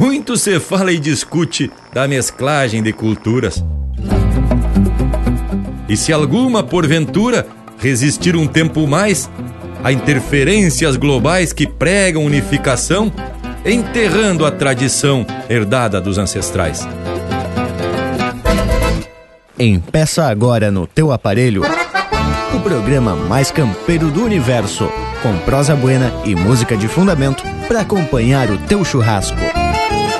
muito se fala e discute da mesclagem de culturas. E se alguma, porventura, resistir um tempo mais a interferências globais que pregam unificação, enterrando a tradição herdada dos ancestrais. Empeça agora no teu aparelho o programa mais campeiro do universo, com prosa buena e música de fundamento para acompanhar o teu churrasco.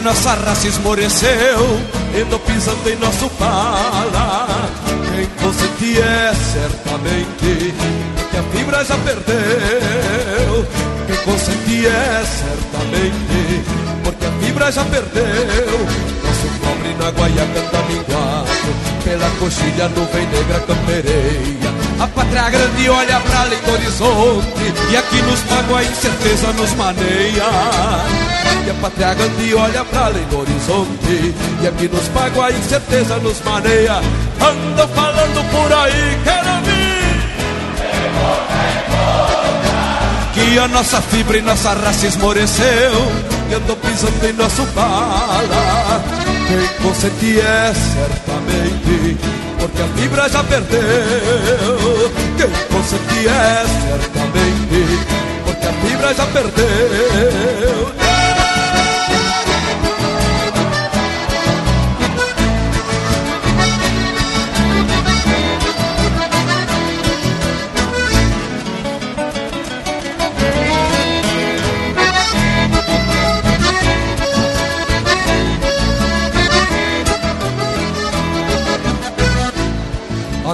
Nossa raça esmoreceu, indo pisando em nosso pala. Quem consente é certamente que a fibra já perdeu. Quem consente é certamente porque a fibra já perdeu. Nosso pobre na guaia canta minguado, pela coxilha nuvem negra campereia. A pátria grande olha pra além do horizonte E aqui nos pago a incerteza nos maneia. E a pátria grande olha pra além do horizonte E aqui nos pago a incerteza nos maneia. Anda falando por aí, quero ouvir. Que a nossa fibra e nossa raça esmoreceu E andou pisando em nosso bala. Quem consente é certamente Porque a fibra já perdeu. Quem consente é certamente Porque a fibra já perdeu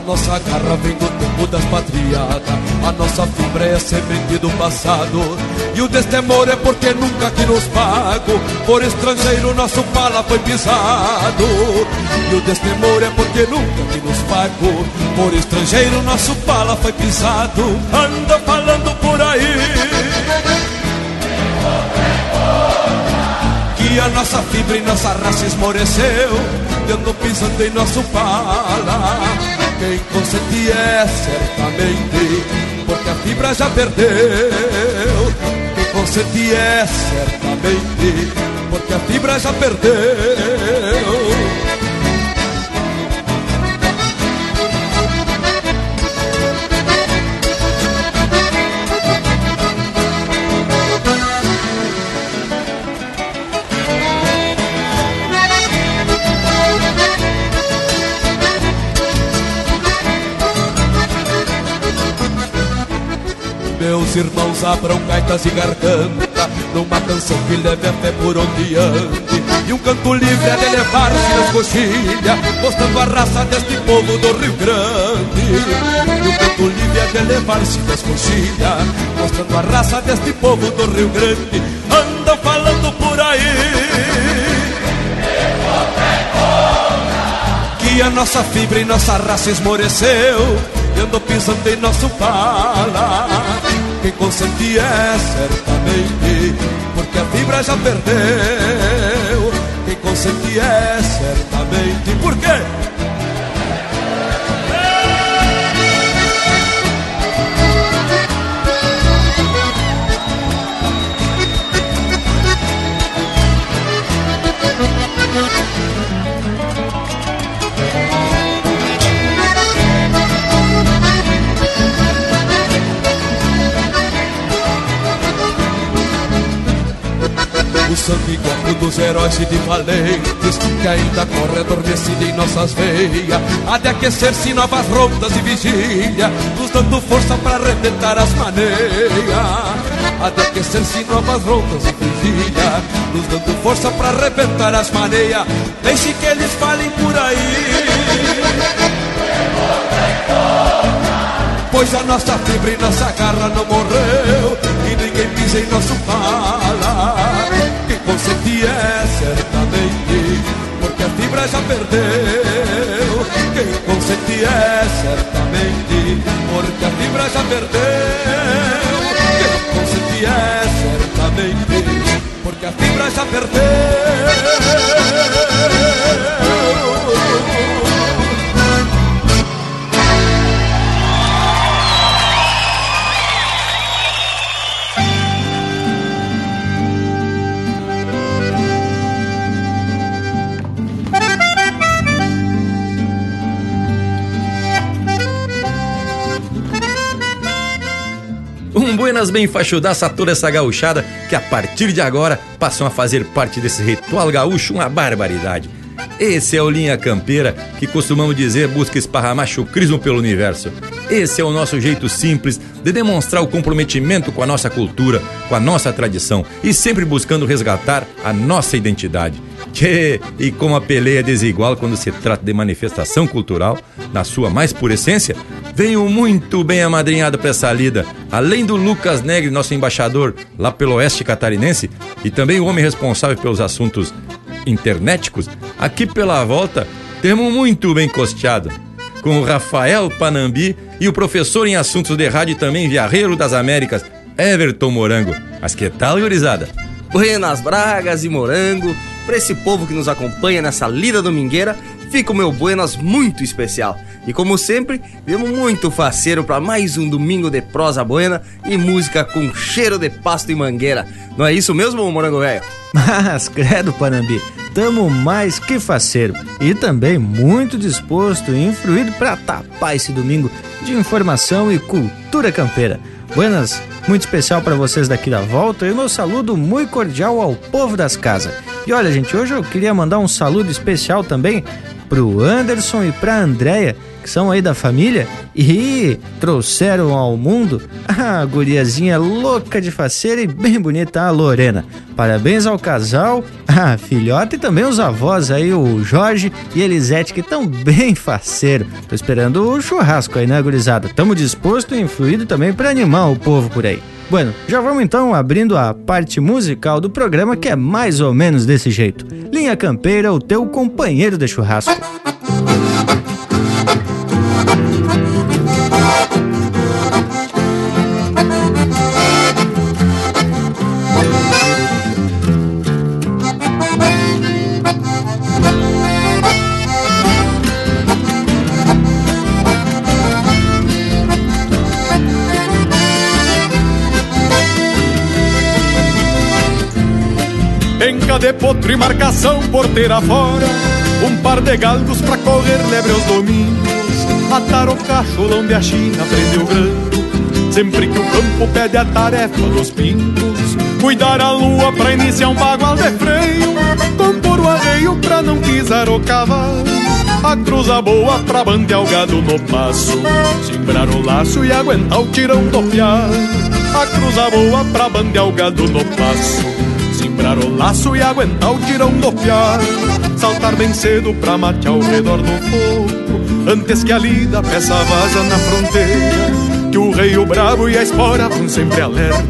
nossa garra vem do tempo das patriadas. A nossa fibra é semente do passado. E o destemor é porque nunca que nos pago. Por estrangeiro nosso pala foi pisado. E o destemor é porque nunca que nos pago. Por estrangeiro nosso pala foi pisado. Anda falando por aí. Que a nossa fibra e nossa raça esmoreceu. Dando pisando em nosso pala quem consente é certamente, porque a fibra já perdeu. Quem consente é certamente, porque a fibra já perdeu. Meus irmãos abram gaitas e garganta Numa canção que leve a fé por onde ande. E um canto livre a de elevar-se nas coxilhas Mostrando a raça deste povo do Rio Grande. E um canto livre a de elevar-se nas coxilhas Mostrando a raça deste povo do Rio Grande. Andam falando por aí. Que a nossa fibra e nossa raça esmoreceu E andou pisando em nosso pala quem consente é certamente, porque a fibra já perdeu. Quem consente é certamente, por sangue igual dos heróis e de valentes Que ainda corre adormecida em nossas veias. Há de aquecer-se novas rondas e vigília Nos dando força para arrebentar as maneias. Há de aquecer-se novas rondas e vigília Nos dando força para arrebentar as maneias. Deixe que eles falem por aí. Pois a nossa fibra e nossa garra não morreu E ninguém pisa em nosso pala fibra já perdeu Quem consente é certamente Porque a fibra já perdeu Quem consente é certamente Porque a fibra já perdeu buenas bem fachudaça a toda essa gauchada que a partir de agora passam a fazer parte desse ritual gaúcho uma barbaridade. Esse é o Linha Campeira, que costumamos dizer busca esparramar chucrismo pelo universo. Esse é o nosso jeito simples de demonstrar o comprometimento com a nossa cultura, com a nossa tradição e sempre buscando resgatar a nossa identidade. Tchê, e como a peleia é desigual quando se trata de manifestação cultural, na sua mais pura essência, venho muito bem amadrinhado para essa lida. Além do Lucas Negre, nosso embaixador lá pelo oeste catarinense, e também o homem responsável pelos assuntos internéticos, aqui pela volta temos muito bem costeado. Com o Rafael Panambi e o professor em assuntos de rádio também Viarreiro das Américas, Everton Morango. Mas que tal, gurizada? Buenas Bragas e Morango, para esse povo que nos acompanha nessa lida domingueira, fica o meu buenas muito especial. E como sempre, viemos muito faceiro para mais um domingo de prosa buena e música com cheiro de pasto e mangueira. Não é isso mesmo, morango velho? Mas, credo, Panambi, tamo mais que faceiro e também muito disposto e influído para tapar esse domingo de informação e cultura campeira. Buenas, muito especial para vocês daqui da volta e meu saludo muito cordial ao povo das casas. E olha, gente, hoje eu queria mandar um saludo especial também pro Anderson e pra Andréia que são aí da família e trouxeram ao mundo a guriazinha louca de faceira e bem bonita, a Lorena. Parabéns ao casal, a filhota e também os avós aí, o Jorge e Elisete, que estão bem faceiro. Tô esperando o churrasco aí, né, gurizada? Tamo disposto e influído também para animar o povo por aí. Bueno, já vamos então abrindo a parte musical do programa que é mais ou menos desse jeito. Linha Campeira, o teu companheiro de churrasco. Enca de potro e marcação porteira fora. Um par de galgos pra correr lebre aos domingos. Atar o cacholão de a China, prender o grando. Sempre que o campo pede a tarefa dos pintos Cuidar a lua pra iniciar um bagual de freio. Compor o arreio pra não pisar o cavalo. A cruza boa pra bandear o gado no passo. Simbrar o laço e aguentar o tirão do piado A cruza boa pra bandear o gado no passo Simbrar o laço e aguentar o tirão do piar. Saltar bem cedo pra matear ao redor do fogo Antes que a lida peça vaza na fronteira. Que o rei, o bravo e a espora vão sempre alerta.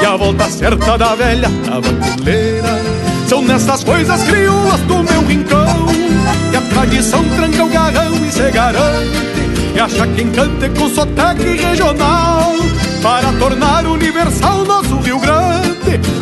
E a volta certa da velha tabaculeira São nessas coisas crioulas do meu rincão Que a tradição tranca o garrão e se garante. E acha quem cante com sotaque regional Para tornar universal nosso Rio Grande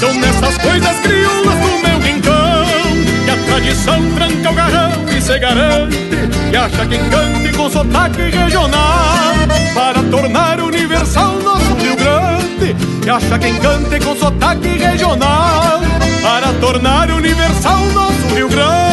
são nessas coisas crioulas do meu rincão Que a tradição tranca o garrão e se garante Que acha quem cante com sotaque regional Para tornar universal nosso Rio Grande. Que acha quem cante com sotaque regional Para tornar universal nosso Rio Grande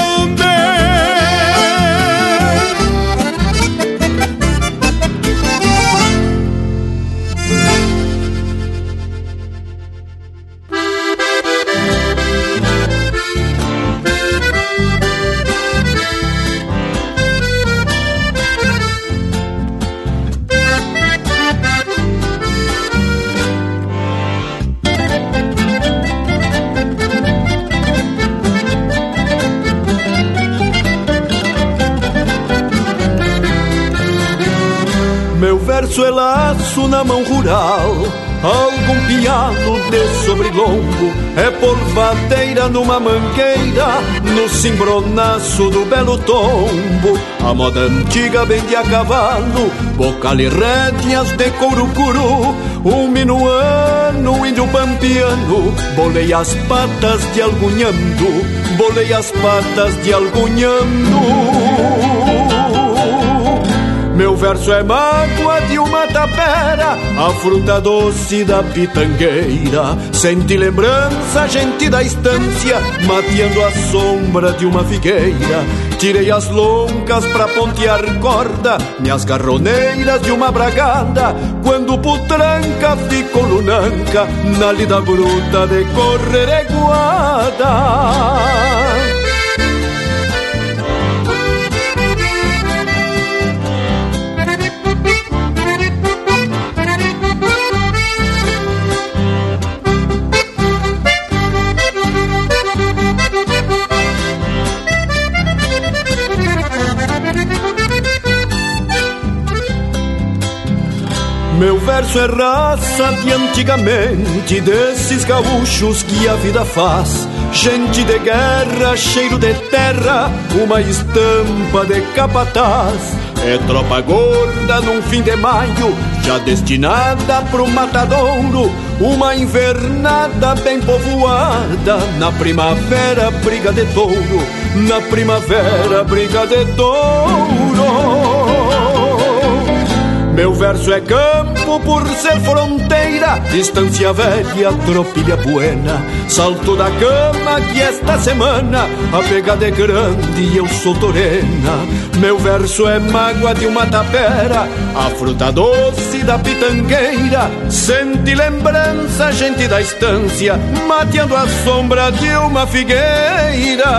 laço na mão rural Algum pialo de sobrelongo É polvadeira numa mangueira No cimbronaço do belo tombo. A moda antiga vende a cavalo Bocal e rédeas de couro curu. Um minuano, índio pampiano Bolei as patas de algunhando Bolei as patas de algunhando meu verso é mágoa de uma tapera, a fruta doce da pitangueira. Sente lembrança, gente da estância, mateando a sombra de uma figueira. Tirei as loncas pra pontear corda, minhas garroneiras de uma bragada. Quando putranca ficou lunanca, na lida bruta de correr verso é raça de antigamente, desses gaúchos que a vida faz. Gente de guerra, cheiro de terra, uma estampa de capataz. É tropa gorda num fim de maio, já destinada pro matadouro. Uma invernada bem povoada, na primavera briga de touro, na primavera briga de touro. Meu verso é campo por ser fronteira, distância velha, tropilha buena. Salto da cama que esta semana a pegada é grande e eu sou torena. Meu verso é mágoa de uma tapera, a fruta doce da pitangueira. Sente lembrança, gente da estância, mateando a sombra de uma figueira.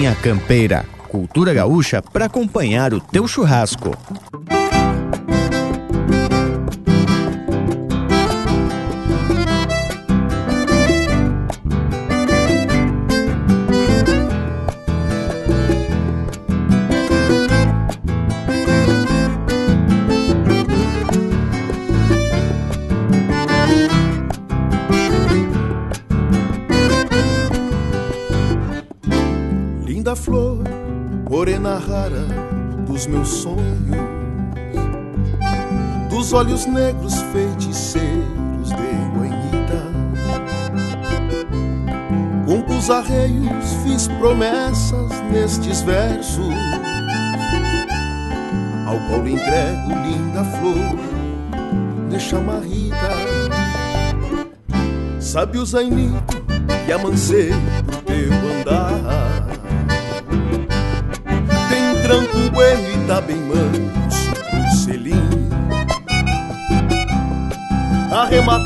Linha Campeira, cultura gaúcha para acompanhar o teu churrasco. Olhos negros feiticeiros de guanhita. Com os arreios fiz promessas nestes versos, ao qual entrego linda flor de chamarrita. Sabe o zainito que amancei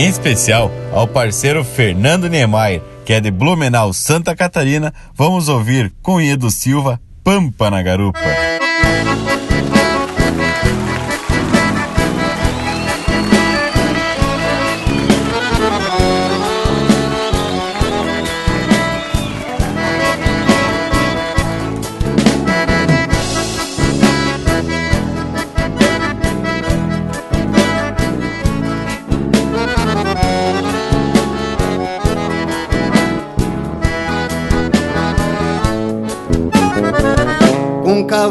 Em especial ao parceiro Fernando Niemeyer, que é de Blumenau, Santa Catarina, vamos ouvir com Edu Silva, Pampa na Garupa.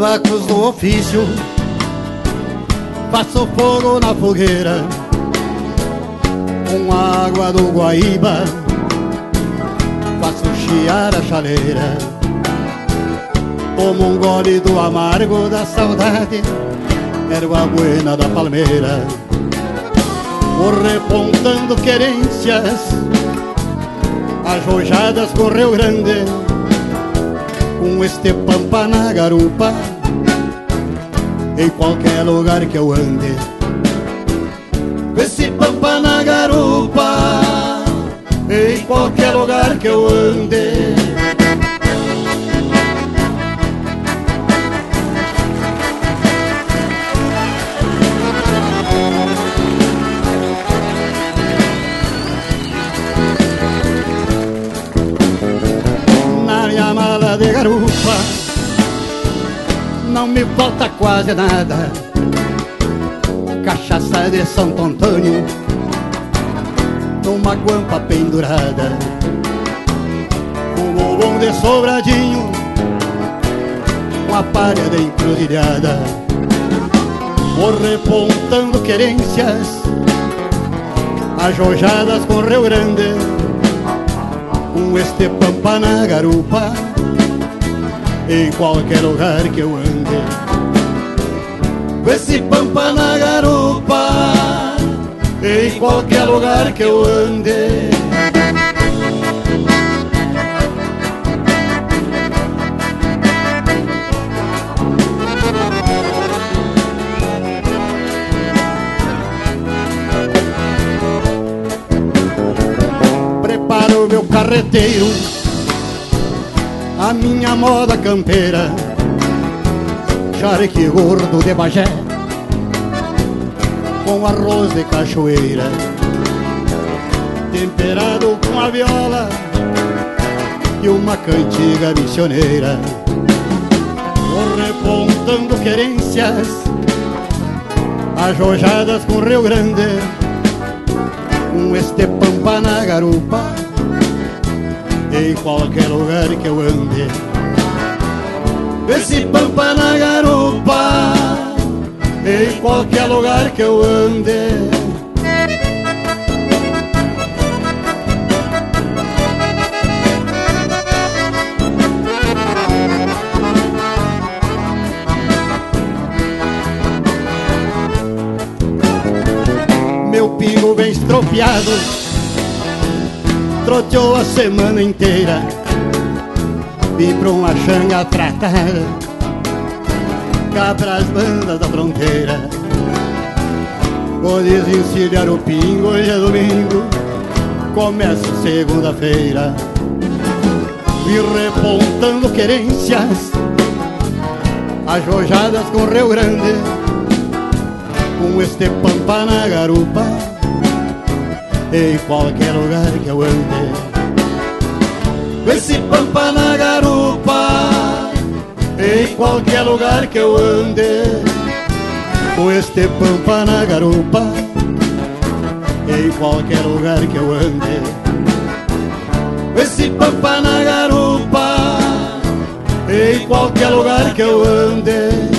Cavacos do ofício. Faço fogo na fogueira Com água do Guaíba. Faço chiar a chaleira Tomo um gole do amargo da saudade. Erva buena da palmeira Vou repontando querências. Ajojadas com Rio Grande com este pampa na garupa, em qualquer lugar que eu ande. Esse pampa na garupa, em qualquer lugar que eu ande. Não me falta quase nada. Cachaça de Santo Antônio Numa guampa pendurada. Um bom de sobradinho Uma palha de encruzilhada. Vou repontando querências Ajojadas com Rio Grande. Com este pampa na garupa em qualquer lugar que eu ande. Com esse pampa na garupa, em qualquer lugar que eu ande. Preparo meu carreteiro a minha moda campeira Charque gordo de Bagé Com arroz de cachoeira Temperado com a viola E uma cantiga missioneira. Vou repontando querências Ajojadas com Rio Grande. Com este pampa na garupa em qualquer lugar que eu ande. Esse pampa na garupa, em qualquer lugar que eu ande. Meu pingo bem estropiado troteou a semana inteira Vim pra uma xanga tratada Cá. Pras bandas da fronteira. Vou desencilhar o pingo, hoje é domingo. Começa segunda-feira. Vim repontando querências. Ajojadas com Rio Grande. Com este pampa na garupa. Em qualquer lugar que eu ande. Esse pampa na garupa, em qualquer lugar que eu ande. Com este pampa na garupa, em qualquer lugar que eu ande. Esse pampa na garupa, em qualquer lugar que eu ande.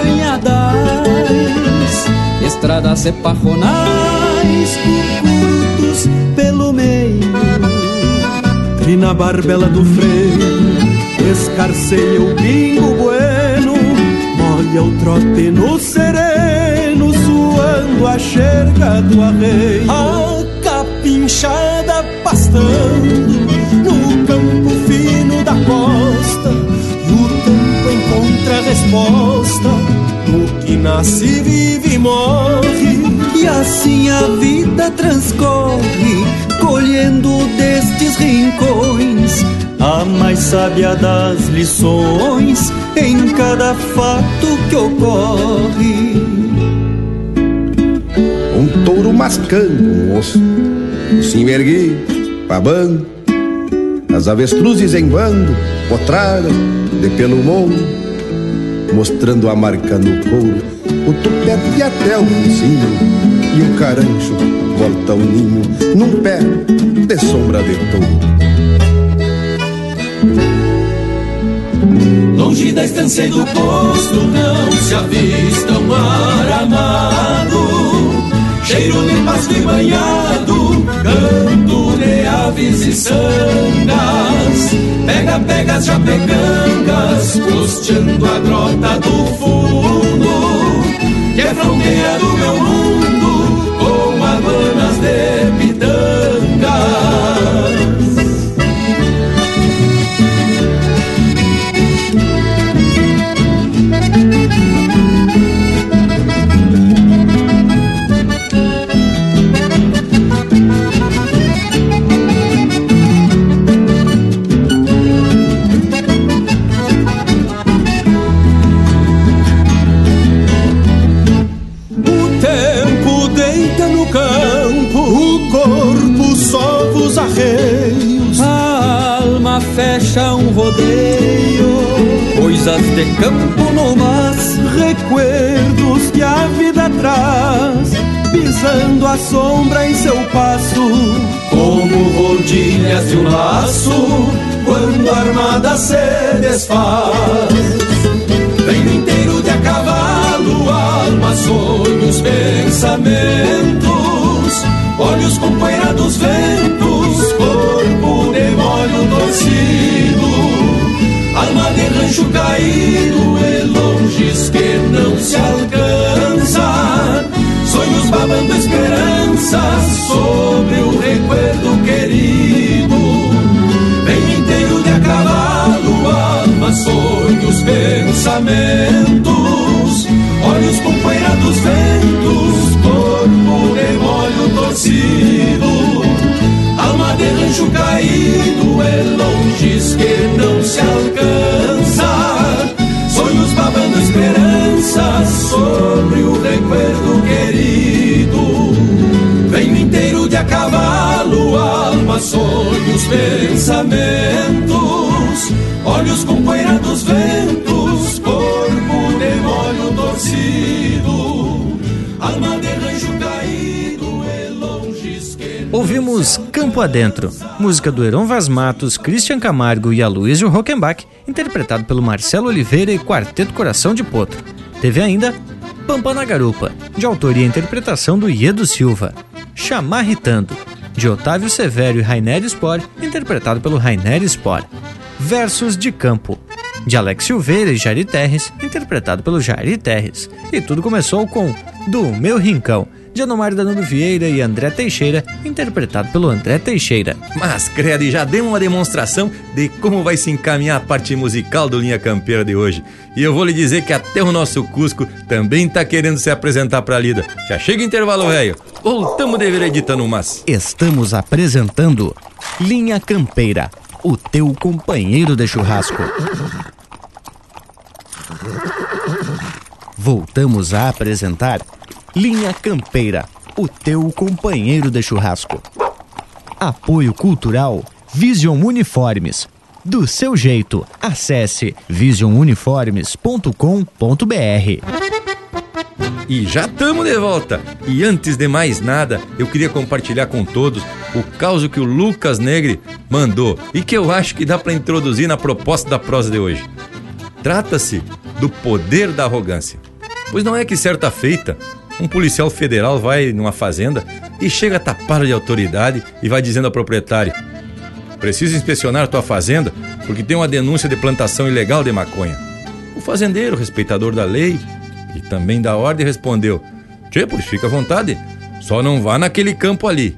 estradas e parronais, curtos pelo meio. E na barbela do freio, escarceia o pingo bueno, molha o trote no sereno, suando a xerga do arreio. A capinchada pastando no campo fino da costa encontra resposta no que nasce, vive e morre. E as assim a vida transcorre, colhendo destes rincões a mais sábia das lições em cada fato que ocorre. Um touro mascando um osso, se erguei, babando, as avestruzes em bando, potraram de pelo mundo, mostrando a marca no couro, o tupete até o focinho, e o carancho volta ao ninho, num pé de sombra de touro. Longe da estância e do posto não se avista um mar amado Cheiro de pasto e banhado, canto de aves e sangas Pega, pega já pegangas, costeando a grota do fundo é fronteira do meu mundo, com habanas de fecha um rodeio. Coisas de campo no mas, recuerdos que a vida traz. Pisando a sombra em seu passo, como rodilhas de um laço, quando a armada se desfaz. Vem inteiro de a cavalo, alma, sonhos, pensamentos, olhos com poeira dos ventos, torcido, alma de rancho caído e longes que não se alcança, sonhos babando esperanças sobre o recuerdo querido, vem inteiro de a cavalo, alma, sonhos, pensamentos, olhos com poeira dos ventos, corpo de torcido, alma de rancho caído, que não se alcança, sonhos babando esperanças sobre o recuerdo querido, venho inteiro de a cavalo, alma, sonhos, pensamentos, olhos com poeira dos ventos, corpo de molho torcido, alma de rancho caído, é Ouvimos Campo Adentro, música do Heron Vaz Matos, Christian Camargo e Aloysio Rockenbach, interpretado pelo Marcelo Oliveira e Quarteto Coração de Potro. Teve ainda Pampa na Garupa, de autoria e interpretação do Iedo Silva. Chamarritando, de Otávio Severo e Rainer Spor, interpretado pelo Rainer Spor. Versos de Campo, de Alex Silveira e Jari Terres, interpretado pelo Jari Terres. E tudo começou com Do Meu Rincão, de Anomar Danilo Vieira e André Teixeira, interpretado pelo André Teixeira. Mas, credo, e já deu uma demonstração de como vai se encaminhar a parte musical do Linha Campeira de hoje. E eu vou lhe dizer que até o nosso Cusco também tá querendo se apresentar pra lida. Já chega o intervalo, velho. Voltamos de veredita no mas. Estamos apresentando Linha Campeira, o teu companheiro de churrasco. Voltamos a apresentar Linha Campeira, o teu companheiro de churrasco. Apoio Cultural Vision Uniformes. Do seu jeito, acesse visionuniformes.com.br. E já estamos de volta. E antes de mais nada, eu queria compartilhar com todos o caso que o Lucas Negre mandou e que eu acho que dá para introduzir na proposta da prosa de hoje. Trata-se do poder da arrogância. Pois não é que certa feita, um policial federal vai numa fazenda e chega tapado de autoridade e vai dizendo ao proprietário: Preciso inspecionar tua fazenda porque tem uma denúncia de plantação ilegal de maconha. O fazendeiro, respeitador da lei e também da ordem, respondeu: Tchê, pois fica à vontade, só não vá naquele campo ali.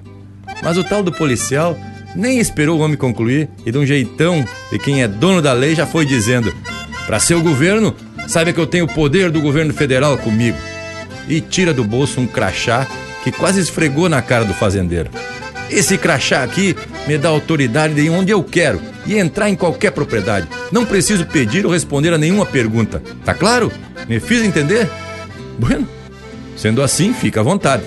Mas o tal do policial nem esperou o homem concluir e, de um jeitão de quem é dono da lei, já foi dizendo: Para ser o governo, saiba que eu tenho o poder do governo federal comigo. E tira do bolso um crachá que quase esfregou na cara do fazendeiro. Esse crachá aqui me dá autoridade de ir onde eu quero e entrar em qualquer propriedade. Não preciso pedir ou responder a nenhuma pergunta. Tá claro? Me fiz entender? Bueno, sendo assim, fica à vontade.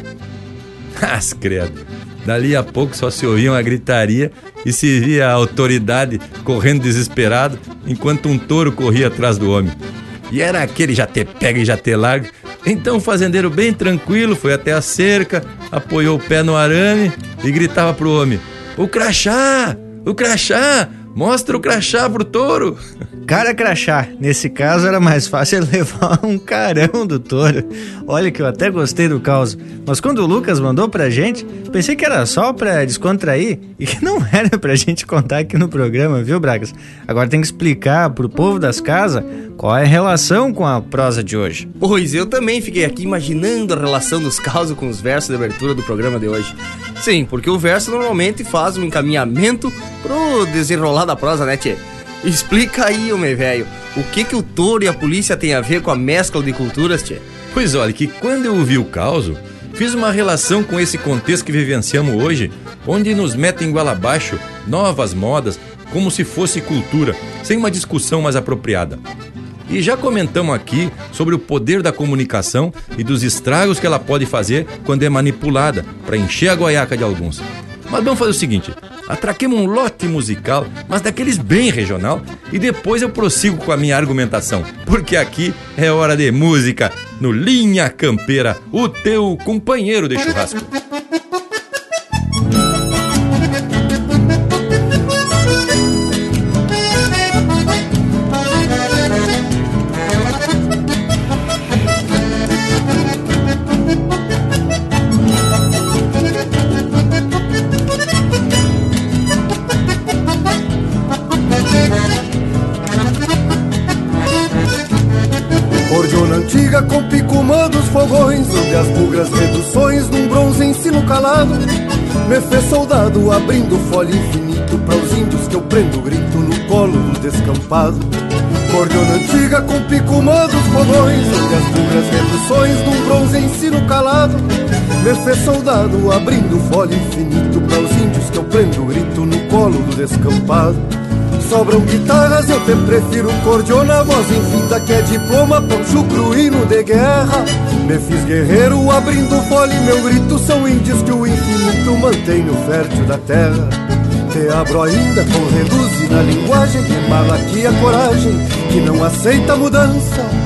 Mas, credo. Dali a pouco só se ouvia uma gritaria e se via a autoridade correndo desesperado enquanto um touro corria atrás do homem. E era aquele já te pega e já te larga. Então o fazendeiro, bem tranquilo, foi até a cerca, apoiou o pé no arame e gritava pro homem: O crachá! O crachá! Mostra o crachá pro touro! Cara crachá, nesse caso era mais fácil levar um carão do touro. Olha que eu até gostei do caos. Mas quando o Lucas mandou pra gente, pensei que era só pra descontrair e que não era pra gente contar aqui no programa, viu, Bragas? Agora tem que explicar pro povo das casas qual é a relação com a prosa de hoje. Pois eu também fiquei aqui imaginando a relação dos causos com os versos de abertura do programa de hoje. Sim, porque o verso normalmente faz um encaminhamento pro desenrolar da prosa, né, tchê? Explica aí, meu velho, o que que o touro e a polícia têm a ver com a mescla de culturas, tchê? Pois olha, que quando eu ouvi o caos, fiz uma relação com esse contexto que vivenciamos hoje, onde nos metem igual abaixo novas modas, como se fosse cultura, sem uma discussão mais apropriada. E já comentamos aqui sobre o poder da comunicação e dos estragos que ela pode fazer quando é manipulada para encher a goiaca de alguns. Mas vamos fazer o seguinte: atraquemos um lote musical, mas daqueles bem regional, e depois eu prossigo com a minha argumentação, porque aqui é hora de música no Linha Campeira, o teu companheiro de churrasco. Me fez soldado abrindo folha infinito Para os índios que eu prendo grito no colo do descampado. Cordiona antiga com picumã dos fogões Onde as bugras reduções num bronze ensino calado. Me fez soldado abrindo folha infinito Para os índios que eu prendo grito no colo do descampado Sobram guitarras, eu te prefiro cordiona Voz infinda que é diploma, poncho cruíno de guerra. Me fiz guerreiro abrindo fole Meu grito são índios que o infinito mantém no fértil da terra. Te abro ainda com reduz na linguagem Que mala aqui a coragem, que não aceita mudança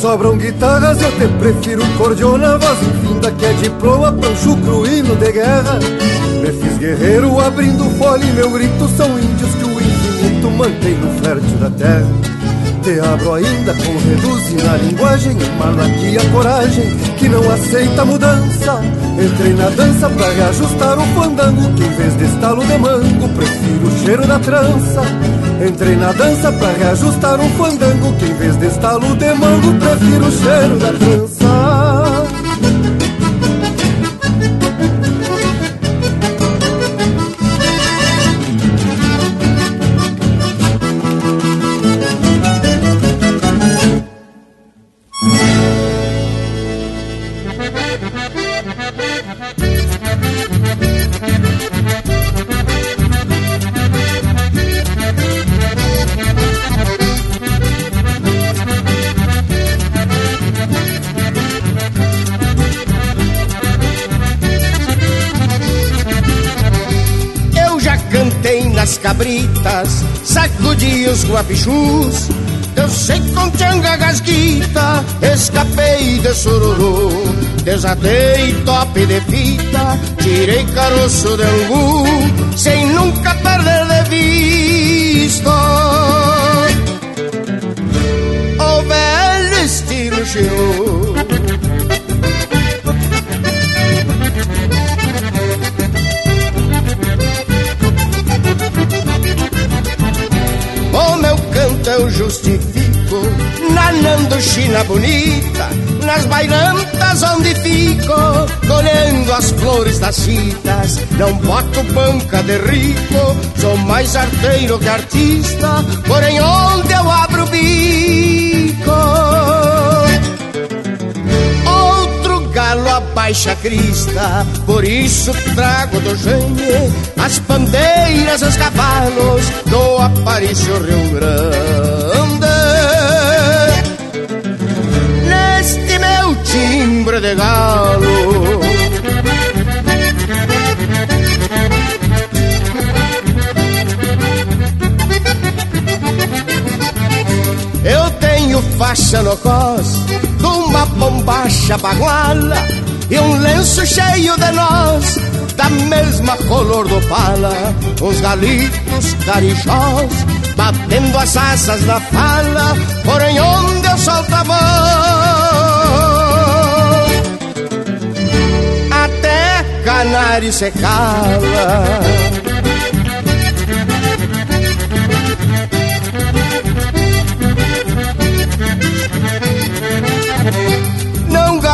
Sobram guitarras, eu te prefiro cordiona Voz infinda que é diploma, pancho cruíno de guerra. Me fiz guerreiro abrindo folha e meu grito São índios que o infinito mantém no fértil da terra Te abro ainda com reduz na linguagem Emano aqui a coragem que não aceita mudança. Entrei na dança pra reajustar o fandango Que em vez de estalo de mango Prefiro o cheiro da trança. Entrei na dança pra reajustar um fandango Que em vez de estalo de mango Prefiro o cheiro da trança Eu sei com tchanga gasguita, escapei de sururu. Desatei top de fita, tirei caroço de angu, sem nunca perder de vista. O velho estilo chegou. Eu justifico. Nanando China bonita Nas bailantas onde fico Colhendo as flores das citas Não boto banca de rico Sou mais arteiro que artista Porém onde eu abro o bico galo abaixa a crista. Por isso trago do gênio As bandeiras, os cavalos Do Aparício Rio Grande. Neste meu timbre de galo Eu tenho faixa no cos uma bombacha baguala e um lenço cheio de nós da mesma color do pala. Os galitos carijós batendo as asas na fala, porém onde eu solto a mão. Até canário se cala.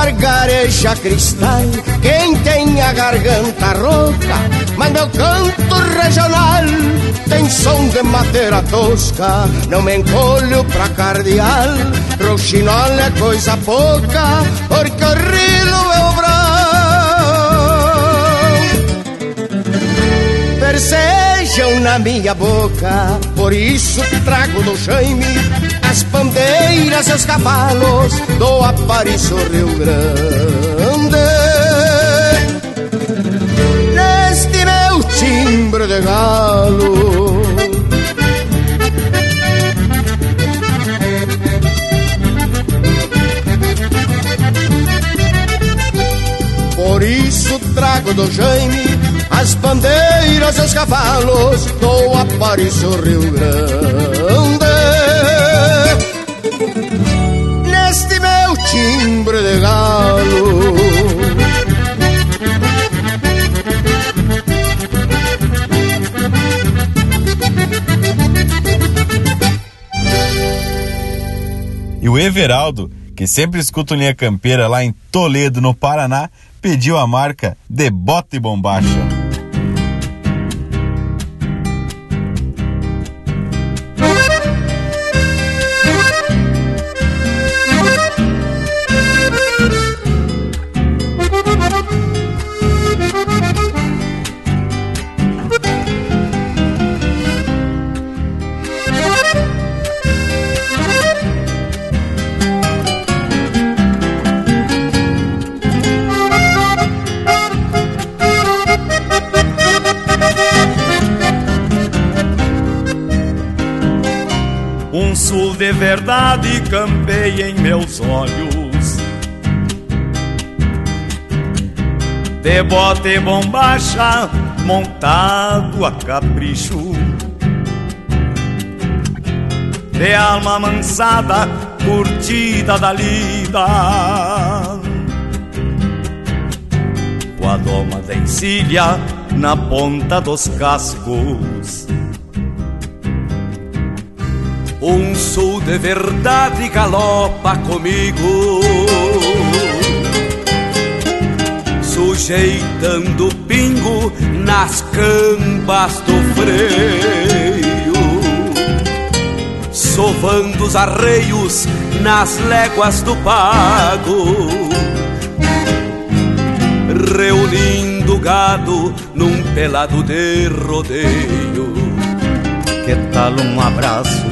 Gargareja cristal quem tem a garganta rouca, mas meu canto regional tem som de madeira tosca. Não me encolho pra cardeal, roxinol é coisa pouca, porque o rilo é o brão. Na minha boca, por isso trago do Jaime as bandeiras os cavalos do Aparício Rio Grande. Neste meu timbre de galo. Por isso trago do Jaime as bandeiras os cavalos do Aparício Rio Grande. E o Everaldo, que sempre escuta o Linha Campeira lá em Toledo, no Paraná, pediu a marca de Bota e Bombacha. Verdade campeia em meus olhos. De bota e bombacha, montado a capricho. De alma mansada, curtida da lida. Com a doma da encilha na ponta dos cascos. Um sul de verdade galopa comigo, sujeitando pingo nas cambas do freio, sovando os arreios nas léguas do pago, reunindo gado num pelado de rodeio. Que tal um abraço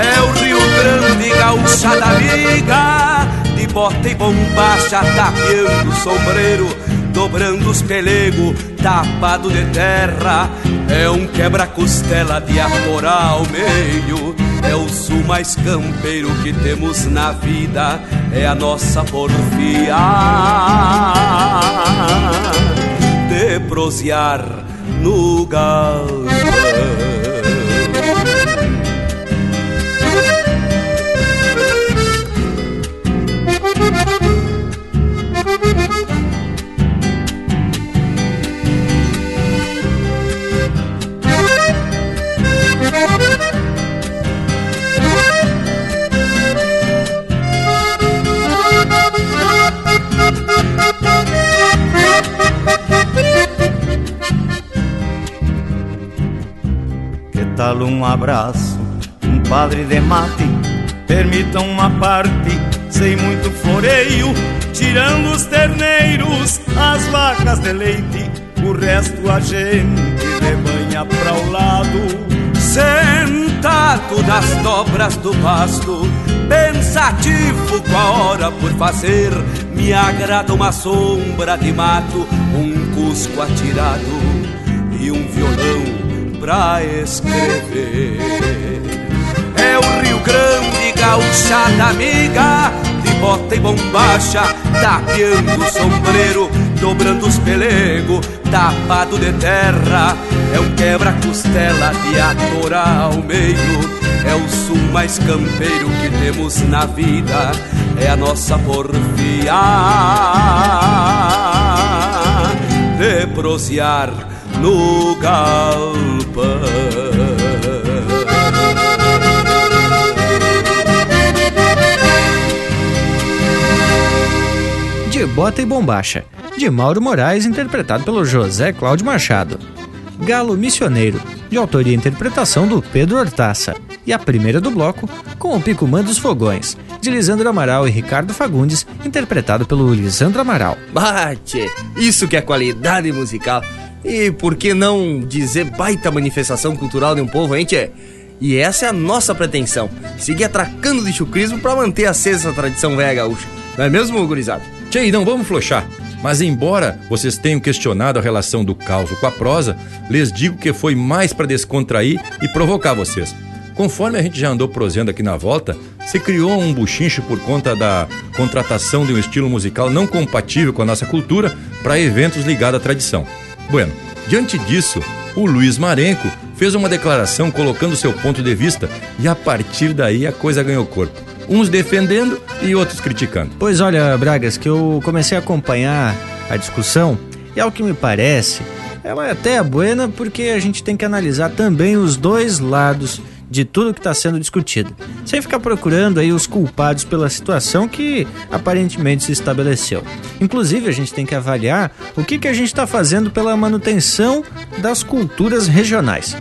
É o Rio Grande, gaúcha da liga, de bota e bombacha, tapeando o sombreiro, dobrando os pelegos, tapado de terra. É um quebra-costela de atorar ao meio. É o sul mais campeiro que temos na vida, é a nossa porfia de prosear no galpão. Tal um abraço, um padre de mate? Permitam uma parte, sem muito floreio, tirando os terneiros, as vacas de leite, o resto a gente rebanha pra o lado. Sentado nas dobras do pasto, pensativo com a hora por fazer, me agrada uma sombra de mato, um cusco atirado e um violão pra escrever. É o Rio Grande, gauchada amiga, de bota e bombacha, tapeando o sombreiro, dobrando os pelegos, tapado de terra. É um quebra-costela de atorar ao meio. É o sul mais campeiro que temos na vida, é a nossa porfia de prosear no galpão. Bota e Bombacha, de Mauro Moraes, interpretado pelo José Cláudio Machado. Galo Missioneiro, de autoria e interpretação do Pedro Hortaça. E a primeira do bloco, com o Picumã dos Fogões, de Lisandro Amaral e Ricardo Fagundes, interpretado pelo Lisandro Amaral. Bate! Isso que é qualidade musical. E por que não dizer baita manifestação cultural de um povo, hein, tchê? E essa é a nossa pretensão, seguir atracando de chucrismo pra manter acesa essa tradição velha gaúcha. Não é mesmo, gurizada? Tchê, não vamos flochar. Mas embora vocês tenham questionado a relação do caos com a prosa, lhes digo que foi mais para descontrair e provocar vocês. Conforme a gente já andou prosendo aqui na volta, se criou um buchincho por conta da contratação de um estilo musical não compatível com a nossa cultura para eventos ligados à tradição. Bueno, diante disso, o Luiz Marenco fez uma declaração colocando seu ponto de vista e a partir daí a coisa ganhou corpo. Uns defendendo e outros criticando. Pois olha, Bragas, que eu comecei a acompanhar a discussão e ao que me parece, ela é até buena porque a gente tem que analisar também os dois lados de tudo que está sendo discutido, sem ficar procurando aí os culpados pela situação que aparentemente se estabeleceu. Inclusive, a gente tem que avaliar o que, que a gente está fazendo pela manutenção das culturas regionais.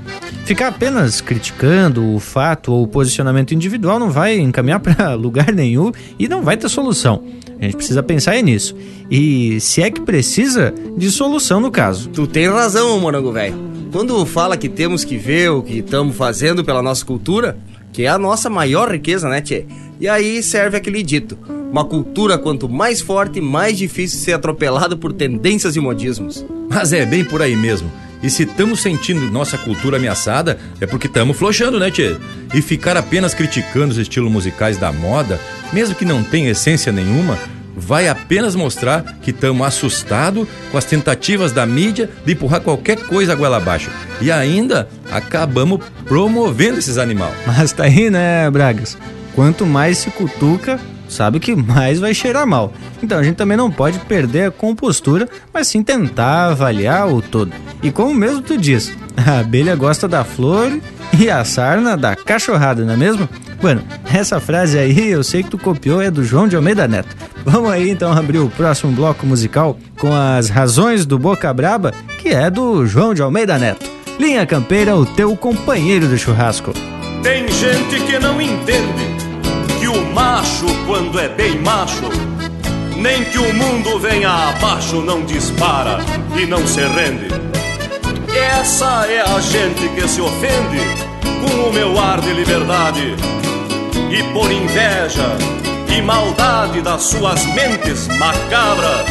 Ficar apenas criticando o fato ou o posicionamento individual não vai encaminhar para lugar nenhum e não vai ter solução. A gente precisa pensar nisso. E se é que precisa de solução no caso. Tu tem razão, morango velho. Quando fala que temos que ver o que estamos fazendo pela nossa cultura, que é a nossa maior riqueza, né, Tchê? E aí serve aquele dito: uma cultura quanto mais forte, mais difícil ser atropelado por tendências e modismos. Mas é bem por aí mesmo. E se estamos sentindo nossa cultura ameaçada, é porque estamos flochando, né, Tchê? E ficar apenas criticando os estilos musicais da moda, mesmo que não tenha essência nenhuma, vai apenas mostrar que estamos assustados com as tentativas da mídia de empurrar qualquer coisa goela abaixo. E ainda acabamos promovendo esses animais. Mas tá aí, né, Bragas? Quanto mais se cutuca, sabe que mais vai cheirar mal. Então a gente também não pode perder a compostura, mas sim tentar avaliar o todo. E como mesmo tu diz, a abelha gosta da flor e a sarna da cachorrada, não é mesmo? Bueno, essa frase aí eu sei que tu copiou é do João de Almeida Neto. Vamos aí então abrir o próximo bloco musical com as razões do Boca Braba, que é do João de Almeida Neto. Linha Campeira, o teu companheiro do churrasco. Tem gente que não entende que o macho, quando é bem macho, nem que o mundo venha abaixo, não dispara e não se rende. Essa é a gente que se ofende com o meu ar de liberdade e por inveja e maldade das suas mentes macabras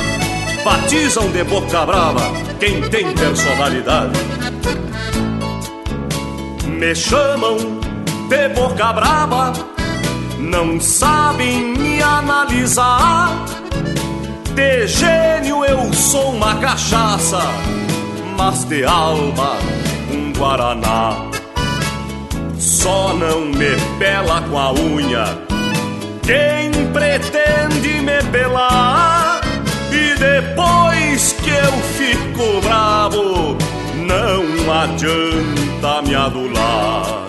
batizam de boca brava quem tem personalidade. Me chamam de boca brava, não sabem me analisar. De gênio eu sou uma cachaça, mas de alma um guaraná. Só não me pela com a unha quem pretende me pelar. E depois que eu fico bravo, não adianta me adular.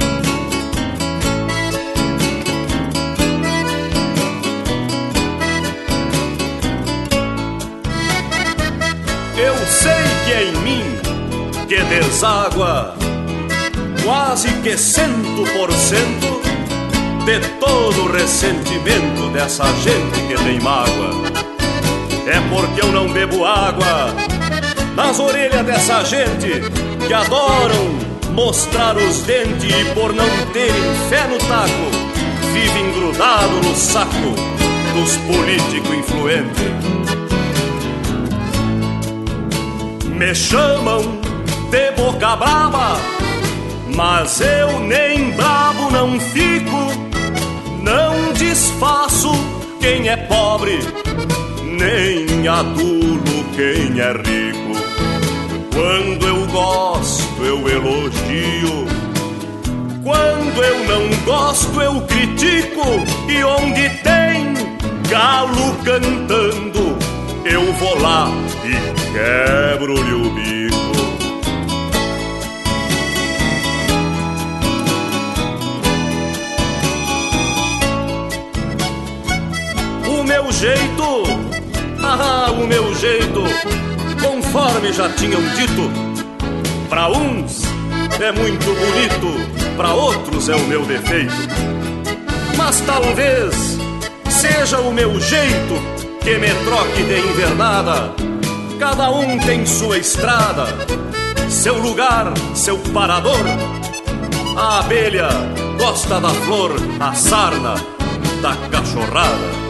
Eu sei que é em mim que deságua quase que cento por cento de todo o ressentimento dessa gente que tem mágoa. É porque eu não bebo água nas orelhas dessa gente que adoram mostrar os dentes e por não terem fé no taco, vivem grudado no saco dos políticos influentes. Me chamam de boca brava, mas eu nem bravo não fico. Não desfaço quem é pobre, nem adulo quem é rico. Quando eu gosto, eu elogio. Quando eu não gosto, eu critico. E onde tem galo cantando, eu vou lá e quebro-lhe o bico. Meu jeito, ah, o meu jeito, conforme já tinham dito, para uns é muito bonito, para outros é o meu defeito. Mas talvez seja o meu jeito que me troque de invernada. Cada um tem sua estrada, seu lugar, seu parador. A abelha gosta da flor, a sarna da cachorrada.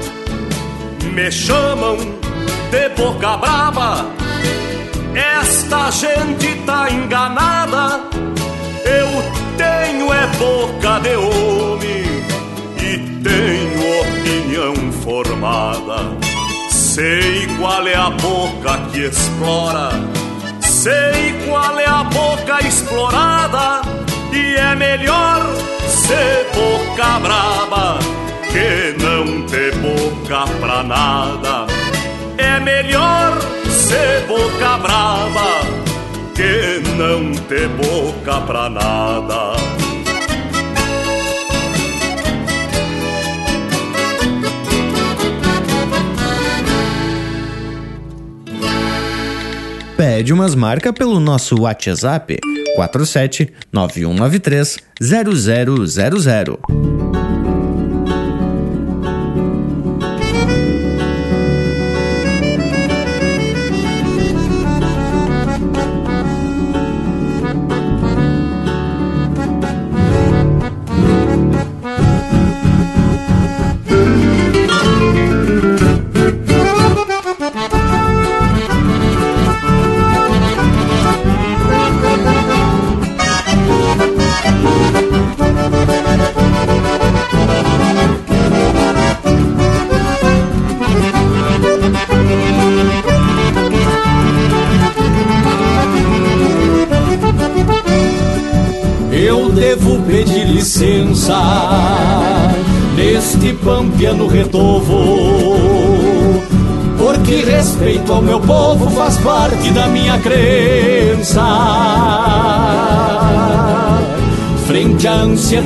Me chamam de boca brava, esta gente tá enganada. Eu tenho é boca de homem e tenho opinião formada. Sei qual é a boca que explora, sei qual é a boca explorada, e é melhor ser boca braba que não ter boca pra nada. É melhor ser boca brava que não ter boca pra nada. Pede umas marcas pelo nosso WhatsApp 47 9193 0000.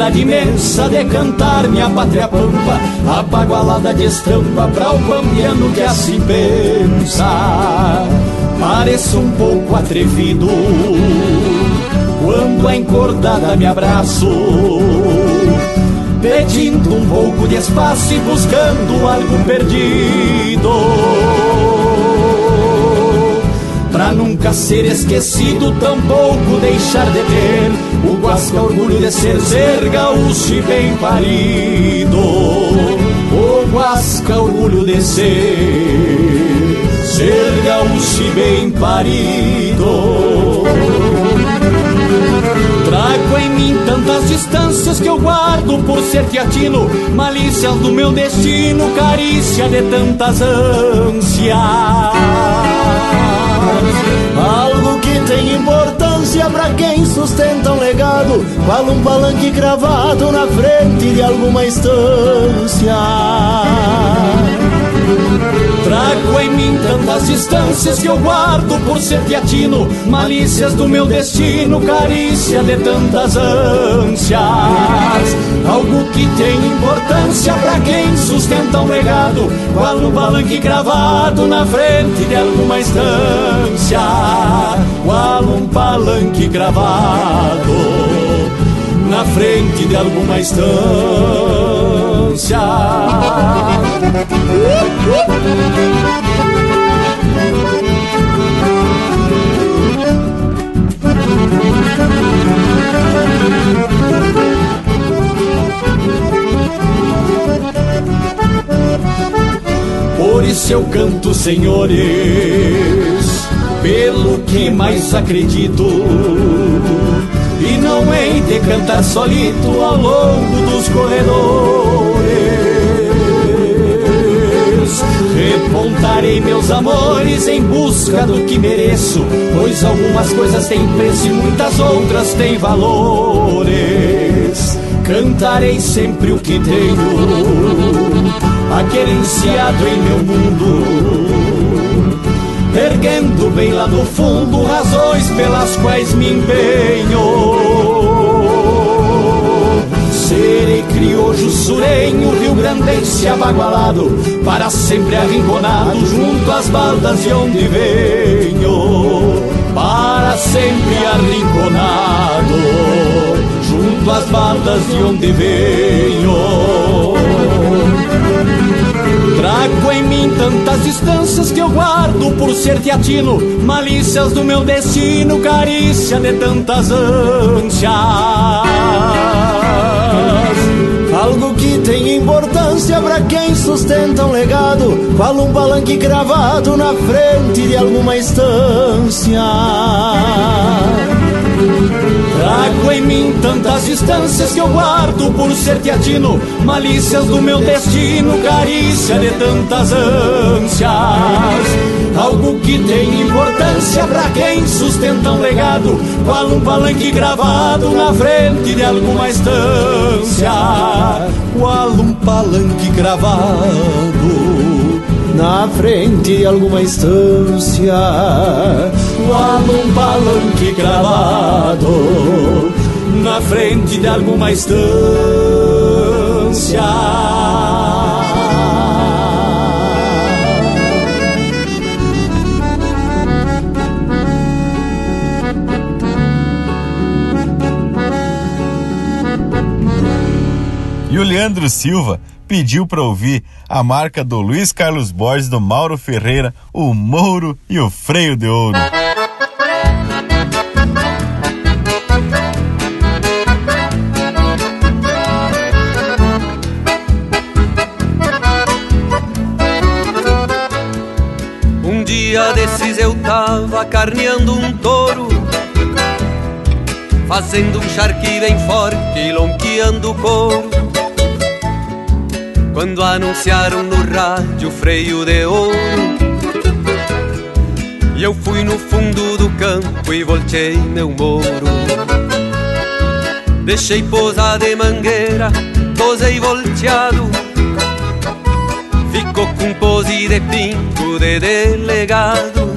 Ansiedade imensa de cantar minha pátria pampa Apagualada de estampa pra o pampiano que assim pensa. Pareço um pouco atrevido Quando a encordada me abraço Pedindo um pouco de espaço e buscando algo perdido Pra nunca ser esquecido, tampouco deixar de ter. O guasca orgulho de ser ser gaúcho e bem parido. O guasca orgulho de ser Ser gaúcho e bem parido Trago em mim tantas distâncias que eu guardo por ser teatino Malícias do meu destino, carícia de tantas ânsias. Algo que tem importância pra quem sustenta um legado Qual um palanque cravado na frente de alguma estância Trago em mim tantas distâncias que eu guardo por ser teatino Malícias do meu destino, carícia de tantas ânsias. Algo que tem importância pra quem sustenta um legado. Qual no balanque gravado na frente de alguma estância Qual um palanque gravado na frente de alguma estância Por isso eu canto, senhores, pelo que mais acredito. E não hei de cantar solito ao longo dos corredores. Repontarei meus amores em busca do que mereço, pois algumas coisas têm preço e muitas outras têm valores. Cantarei sempre o que tenho, aquerenciado em meu mundo erguendo bem lá no fundo razões pelas quais me empenho. Criojo surenho, rio grandense abagualado, para sempre arrinconado junto às baldas de onde venho. Para sempre arrinconado, junto às baldas de onde venho. Trago em mim tantas distâncias que eu guardo por ser teatino Malícias do meu destino, carícia de tantas ânsias. Algo que tem importância pra quem sustenta um legado Qual um palanque cravado na frente de alguma estância Trago em mim tantas distâncias que eu guardo por ser teatino Malícias do meu destino, carícia de tantas ânsias. Algo que tem importância pra quem sustenta um legado. Qual um palanque gravado na frente de alguma estância. Qual um palanque gravado na frente de alguma estância. Qual um palanque gravado. Na frente de alguma estância Leandro Silva pediu para ouvir a marca do Luiz Carlos Borges, do Mauro Ferreira, o Mouro e o Freio de Ouro. Um dia desses eu tava carneando um touro Fazendo um charque bem forte lonqueando o couro Quando anunciaram no rádio freio de ouro E eu fui no fundo do campo e voltei meu moro Deixei posar de mangueira, posei volteado. Ficou com pose de pingo de delegado.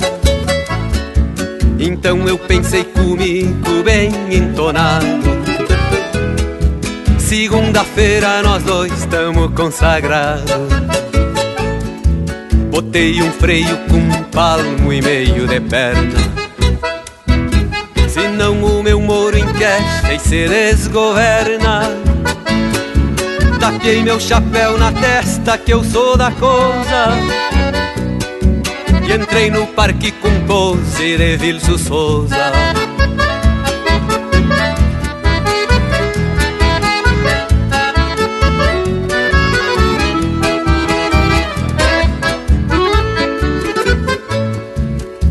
Então eu pensei comigo bem entonado segunda-feira nós dois estamos consagrados. Botei um freio com um palmo e meio de perna. Senão o meu moro enquecha e se desgoverna. Tapiei meu chapéu na testa que eu sou da coisa. E entrei no parque com pose de Vilso Souza.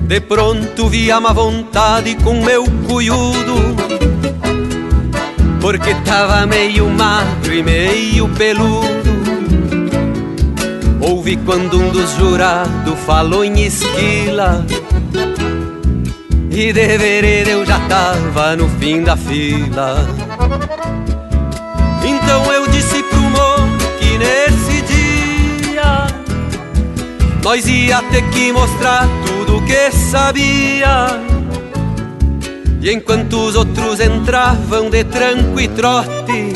De pronto vi a má vontade com meu cuiudo Porque tava meio magro e meio peludo. Ouvi quando um dos jurados falou em esquila E de eu já tava no fim da fila. Então eu disse pro moço que nesse dia Nós ia ter que mostrar tudo que sabia. E enquanto os outros entravam de tranco e trote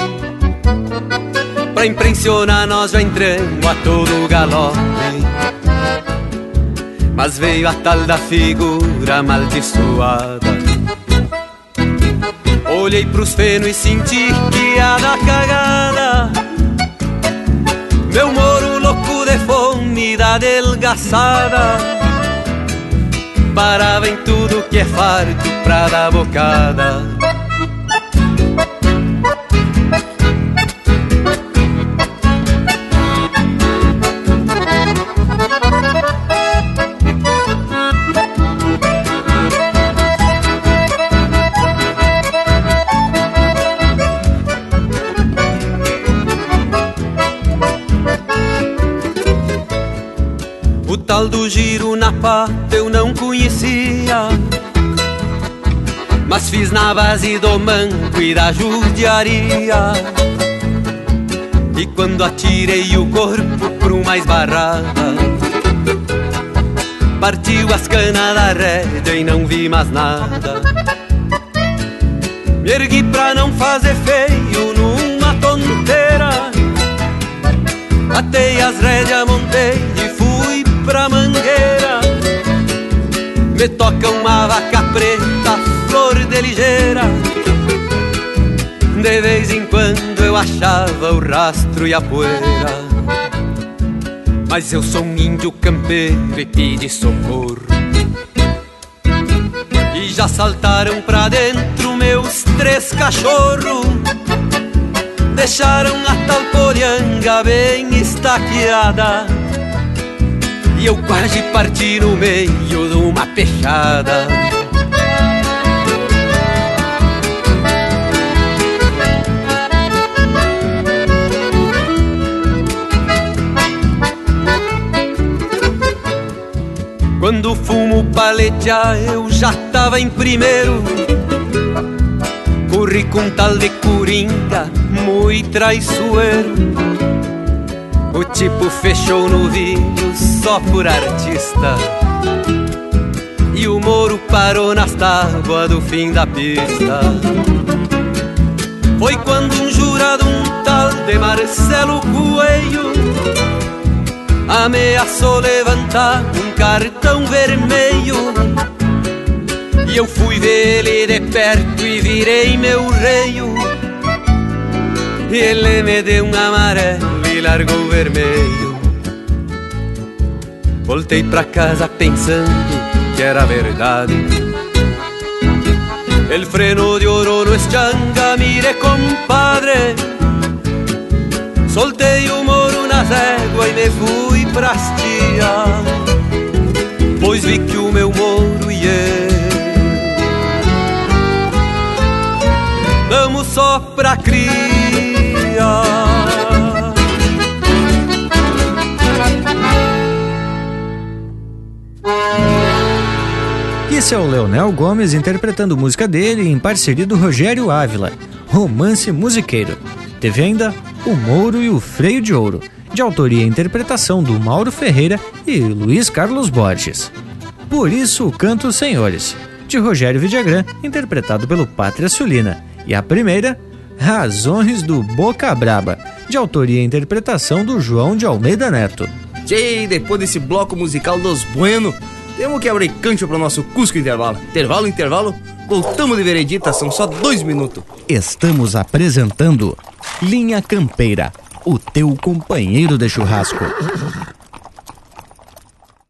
Pra impressionar nós já entramos a todo galope. Mas veio a tal da figura amaldiçoada Olhei pros fenos e senti que ia dar cagada. Meu de fome da delgaçada Parava em tudo que é farto pra dar bocada tal do giro na pata eu não conhecia. Mas fiz na base do manco e da judiaria. E quando atirei o corpo pro mais barrada Partiu as canas da rédea e não vi mais nada. Me ergui pra não fazer feio numa tonteira. Atei as rédeas, montei pra mangueira. Me toca uma vaca preta, flor de ligeira. De vez em quando eu achava o rastro e a poeira. Mas eu sou um índio campeiro e pedi socorro. E já saltaram pra dentro meus três cachorros. Deixaram a tal polianga bem estaqueada E eu quase parti no meio de uma peixada. Quando fumo paletear eu já tava em primeiro. Corri com tal de coringa, muito traiçoeiro O tipo fechou no vinho só por artista. E o moro parou nas tábuas do fim da pista. Foi quando um jurado, um tal de Marcelo Coelho Ameaçou levantar um cartão vermelho. E eu fui ver ele de perto e virei meu reio. E ele me deu um amarelo largou vermelho. Voltei pra casa pensando que era verdade. El freno de oro no eschanga, mire compadre. Soltei o moro na régua e me fui pra hastia Pois vi que o meu moro e eu Damos só pra cria Esse é o Leonel Gomes interpretando música dele em parceria do Rogério Ávila, Romance Musiqueiro. Teve ainda O Mouro e o Freio de Ouro, de autoria e interpretação do Mauro Ferreira e Luiz Carlos Borges. Por isso o Canto Senhores, de Rogério Vidagrã, interpretado pelo Pátria Sulina. E a primeira, Razões do Boca Braba, de autoria e interpretação do João de Almeida Neto. Tchê, depois desse bloco musical dos Bueno, temos que abrir cancho para o nosso Cusco Intervalo. Intervalo, intervalo, voltamos de veredita, são só dois minutos. Estamos apresentando Linha Campeira, o teu companheiro de churrasco.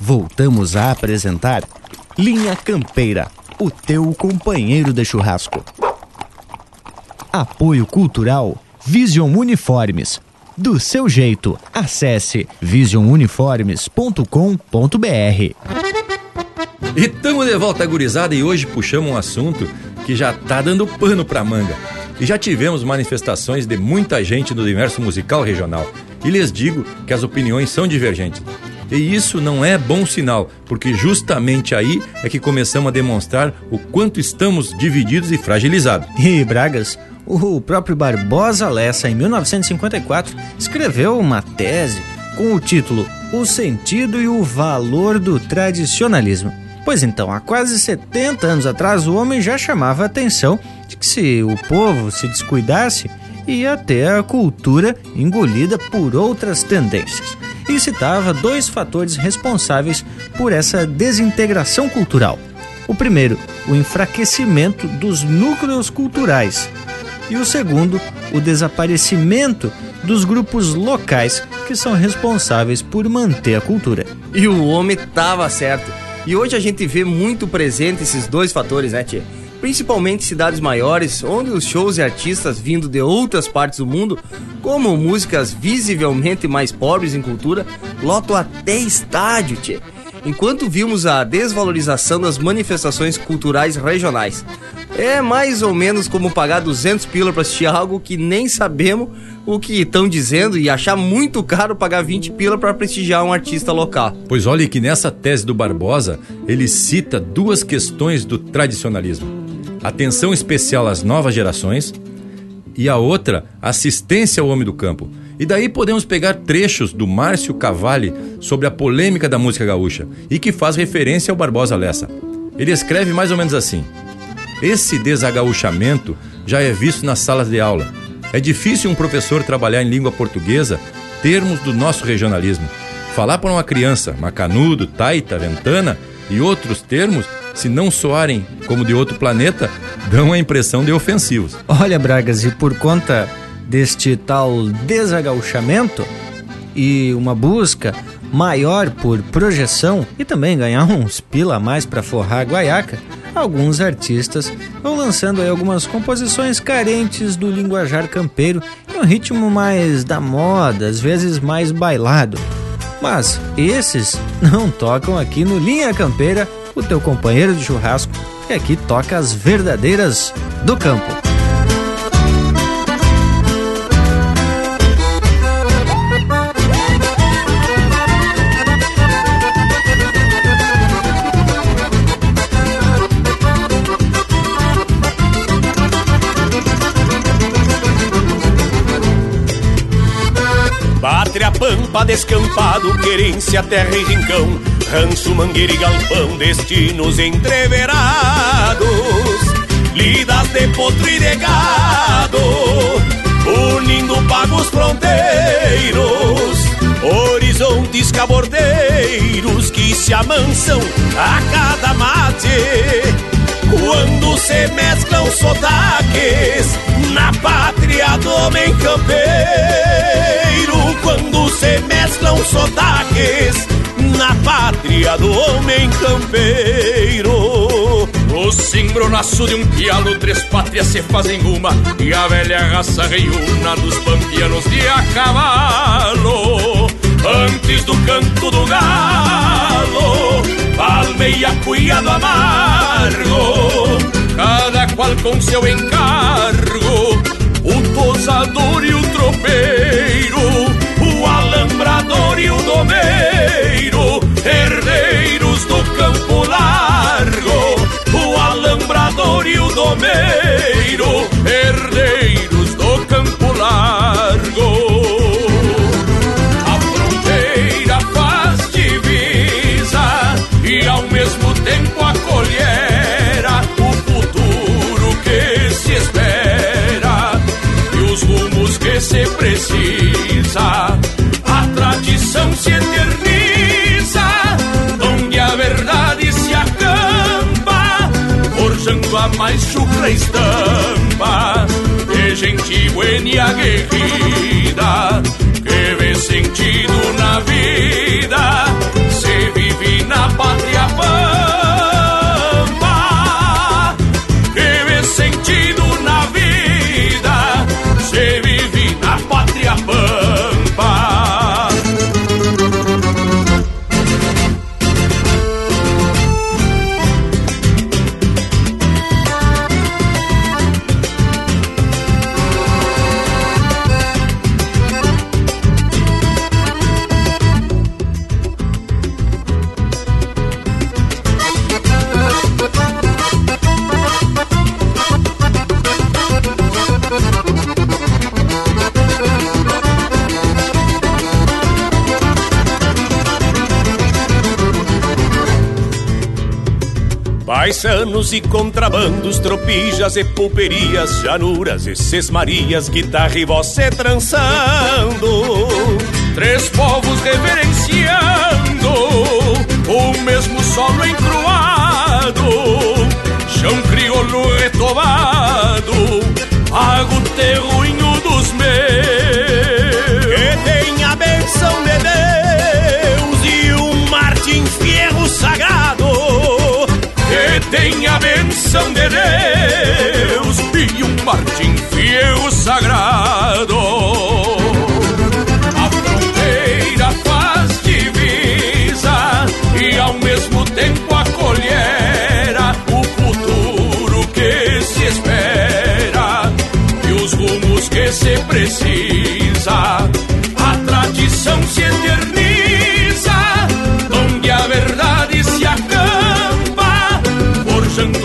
Voltamos a apresentar Linha Campeira, o teu companheiro de churrasco. Apoio Cultural Vision Uniformes. Do seu jeito, acesse visionuniformes.com.br. E tamo de volta, gurizada, e hoje puxamos um assunto que já tá dando pano pra manga. E já tivemos manifestações de muita gente no universo musical regional. E lhes digo que as opiniões são divergentes. E isso não é bom sinal, porque justamente aí é que começamos a demonstrar o quanto estamos divididos e fragilizados. E Bragas, o próprio Barbosa Lessa, em 1954, escreveu uma tese com o título O Sentido e o Valor do Tradicionalismo. Pois então, há quase 70 anos atrás, o homem já chamava a atenção de que se o povo se descuidasse, ia ter a cultura engolida por outras tendências e citava dois fatores responsáveis por essa desintegração cultural. O primeiro, o enfraquecimento dos núcleos culturais, e o segundo, o desaparecimento dos grupos locais que são responsáveis por manter a cultura. E o homem tava certo. E hoje a gente vê muito presente esses dois fatores, né, Tia? Principalmente cidades maiores, onde os shows e artistas vindo de outras partes do mundo, como músicas visivelmente mais pobres em cultura, lotam até estádio, tchê. Enquanto vimos a desvalorização das manifestações culturais regionais. É mais ou menos como pagar 200 pila para assistir algo que nem sabemos o que estão dizendo e achar muito caro pagar 20 pila para prestigiar um artista local. Pois olhe que nessa tese do Barbosa, ele cita duas questões do tradicionalismo atenção especial às novas gerações e a outra, assistência ao homem do campo. E daí podemos pegar trechos do Márcio Cavalli sobre a polêmica da música gaúcha e que faz referência ao Barbosa Lessa. Ele escreve mais ou menos assim: Esse desagaúchamento já é visto nas salas de aula. É difícil um professor trabalhar em língua portuguesa termos do nosso regionalismo. Falar para uma criança macanudo, taita, ventana e outros termos se não soarem como de outro planeta, dão a impressão de ofensivos. Olha, Bragas, e por conta deste tal desagauchamento e uma busca maior por projeção e também ganhar uns pila a mais para forrar a guaiaca, alguns artistas vão lançando aí algumas composições carentes do linguajar campeiro em um ritmo mais da moda, às vezes mais bailado. Mas esses não tocam aqui no Linha Campeira o teu companheiro de churrasco, que aqui toca as verdadeiras do campo. Pampa, descampado, querência, terra e rincão Ranço, mangueira e galpão, destinos entreverados Lidas de potro e de gado Unindo pagos fronteiros Horizontes cabordeiros que se amansam a cada mate. Quando se mesclam sotaques na pátria do homem campeiro na pátria do homem campeiro. O cimbronaço de um pialo, três pátrias se fazem uma, e a velha raça reúna nos pampianos de a cavalo. Antes do canto do galo, palmeia cuiado amargo, cada qual com seu encargo, o tosador e o tropeiro, o alambrador e o domeiro, herdeiros do campo largo, o alambrador e o domeiro, herdeiros do campo largo. A fronteira faz divisa e ao mesmo tempo acolhera o futuro que se espera e os rumos que se precisa. A tradição se eterniza, a mais chucra estampa de gente buena e aguerrida que vê sentido na vida, se vive na pátria pampa, Paisanos e contrabandos, tropijas e pulperias, januras e sesmarias, guitarra e voz se trançando. Três povos reverenciando o mesmo solo encruado, chão crioulo retovado, pago terruinho dos meus. Que tem a benção de Deus tem a benção de Deus e um Martim Fierro sagrado. A fronteira faz divisa e ao mesmo tempo acolhera o futuro que se espera e os rumos que se precisa.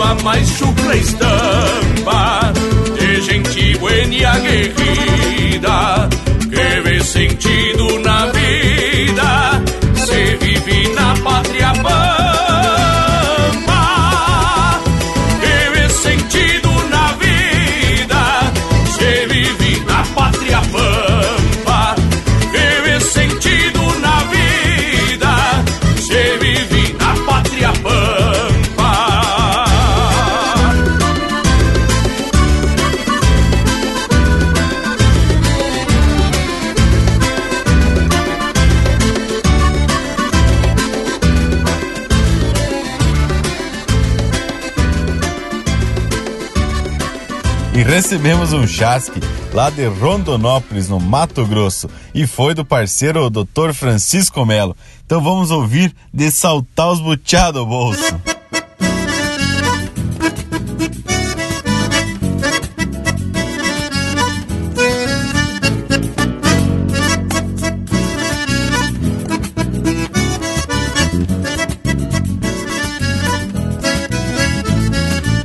A mais chucra estampa de gente buena e aguerrida que vê sentido na vida, se vive na pátria pampa, recebemos um chasque lá de Rondonópolis, no Mato Grosso. E foi do parceiro Dr. Francisco Melo. Então vamos ouvir de saltar os buteados ao bolso.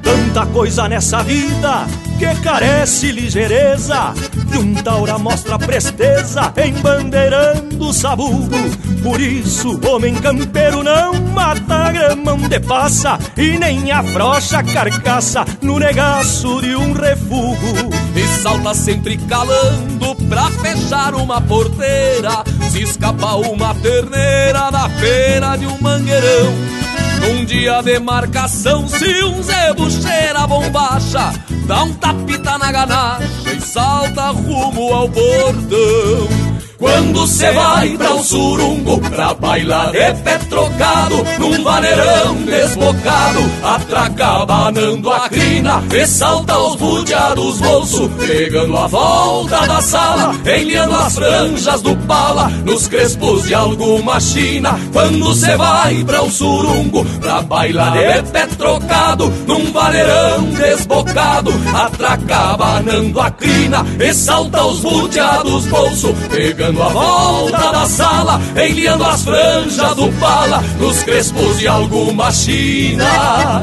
Tanta coisa nessa vida que carece ligeireza. E um taura mostra presteza embandeirando o sabugo. Por isso, homem campeiro não mata grama onde passa E nem afrocha a carcaça no negaço de um refugo. E salta sempre calando pra fechar uma porteira. Se escapa uma terneira na pena de um mangueirão Num dia de marcação, se um zebu cheira a bombacha Dá um tapita na ganacha e salta rumo ao bordão Quando cê vai pra um surungo Pra bailar de pé trocado Num vaneirão desbocado Atraca banando a crina E salta os budeados bolso Pegando a volta da sala Enliando as franjas do pala Nos crespos de alguma china. Quando cê vai pra um surungo Pra bailar de pé trocado Num vaneirão desbocado Atraca banando a crina E os budeados bolso Pegando dando a volta da sala, enliando as franjas do pala, nos crespos de alguma china.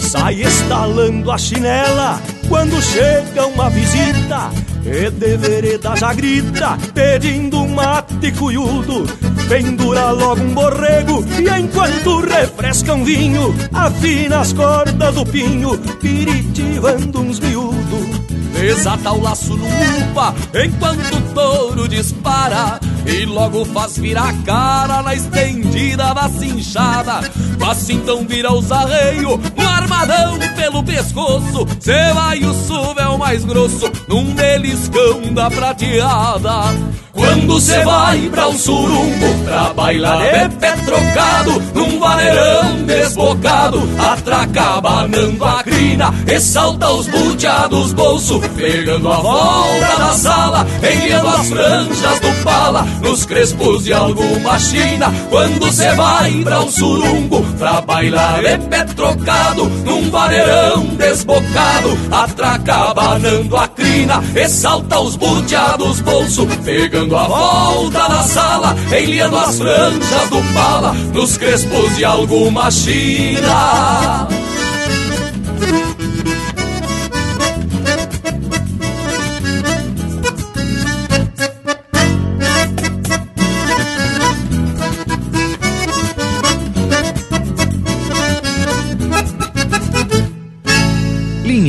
Sai estalando a chinela quando chega uma visita e de vereda já grita, pedindo um mate cuiudo. Pendura logo um borrego e enquanto refresca um vinho Afina as cordas do pinho, piritivando uns miúdos. Desata o laço no upa enquanto o touro dispara E logo faz virar a cara na estendida da cinchada. Faz então vira os arreios, um armadão pelo pescoço. Cê vai o suvel mais grosso num beliscão da prateada. Quando cê vai pra um surumbo Pra bailar de pé trocado Num vaneirão desbocado. Atraca banando a crina E salta os buteados bolso Pegando a volta da sala Enliando as franjas do pala Nos crespos de alguma china Quando cê vai pra um surumbo Pra bailar de pé trocado Num vaneirão desbocado Atraca banando a crina E salta os buteados bolso Pegando a volta na sala, enliando as franjas do pala, nos crespos de alguma china.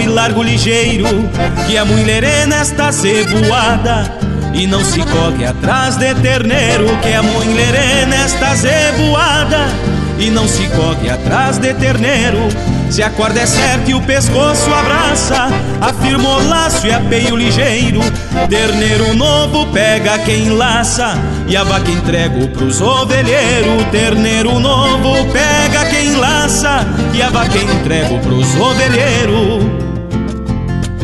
E largo ligeiro Que a mulher é nesta cebuada E não se corre atrás de terneiro Que a mulher é nesta zebuada E não se corre atrás de terneiro. Se a corda é certa e o pescoço abraça Afirma o laço e apeio ligeiro. Terneiro novo pega quem laça E a vaca entrego pros ovelheiros Terneiro novo pega quem laça E a vaca entrego pros ovelheiros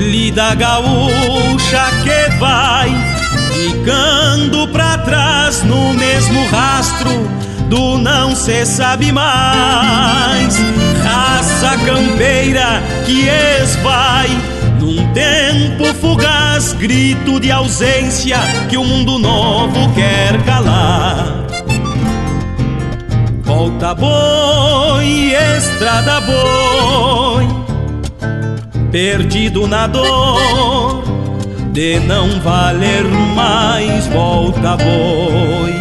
Lida gaúcha que vai Ficando pra trás no mesmo rastro Do não se sabe mais Raça campeira que esvai num tempo fugaz, grito de ausência que o mundo novo quer calar. Volta boi, estrada boi, perdido na dor de não valer mais. Volta boi,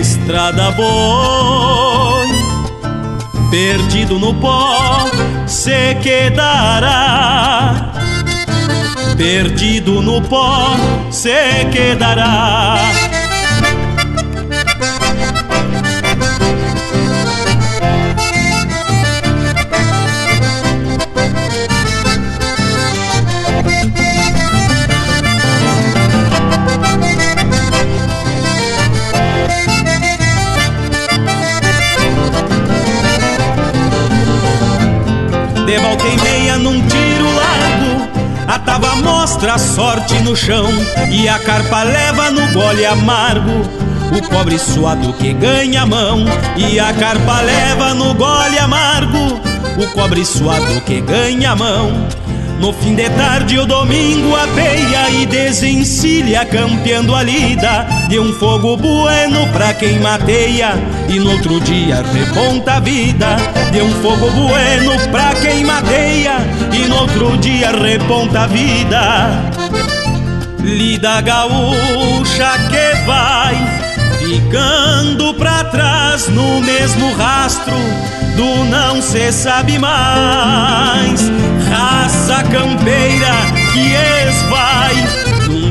estrada boi, perdido no pó se quedará perdido no pó se quedará. Mostra a sorte no chão e a carpa leva no gole amargo. O pobre suado que ganha a mão e a carpa leva no gole amargo. O cobre suado que ganha a mão No fim de tarde o domingo apeia e desencilha campeando a lida De um fogo bueno pra quem mateia e no outro dia reponta a vida De um fogo bueno pra quem mateia e no outro dia reponta a vida Lida gaúcha que vai ficando pra trás no mesmo rastro do não se sabe mais. Raça campeira que esvai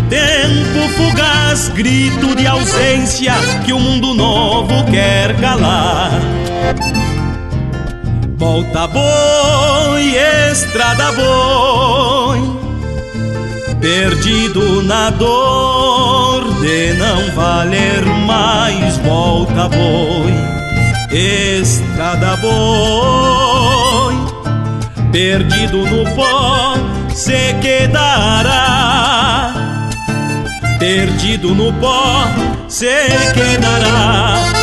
tempo fugaz, grito de ausência que o mundo novo quer calar. Volta boi, estrada boi Perdido na dor de não valer mais, volta boi, estrada boi. Perdido no pó se quedará, perdido no pó se quedará.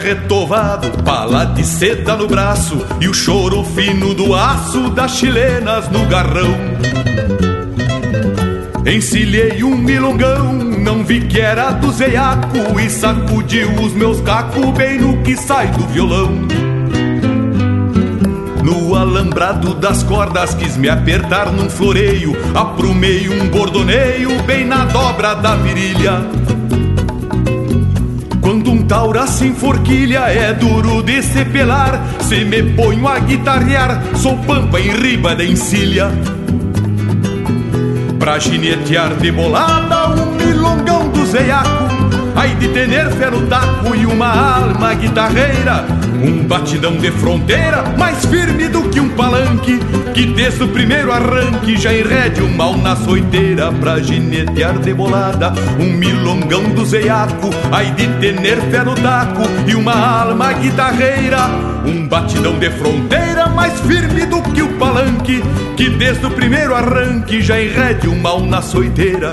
Retovado, pala de seda no braço e o choro fino do aço das chilenas no garrão. Encilhei um milongão, não vi que era do zeiaco e sacudiu os meus cacos bem no que sai do violão. No alambrado das cordas quis me apertar num floreio, aprumei um bordoneio bem na dobra da virilha. Taura se enforquilha é duro de se pelar. Se me ponho a guitarrear, sou pampa em riba da encilha. Pra ginetear de bolada um milongão do zeiaco. Ai de tener fé no taco e uma alma guitarreira Um batidão de fronteira mais firme do que um palanque Que desde o primeiro arranque já enrede o mal na soiteira Pra ginetear de bolada um milongão do zeiaco Ai de tener fé no taco e uma alma guitarreira. Um batidão de fronteira mais firme do que o palanque Que desde o primeiro arranque já enrede o mal na soiteira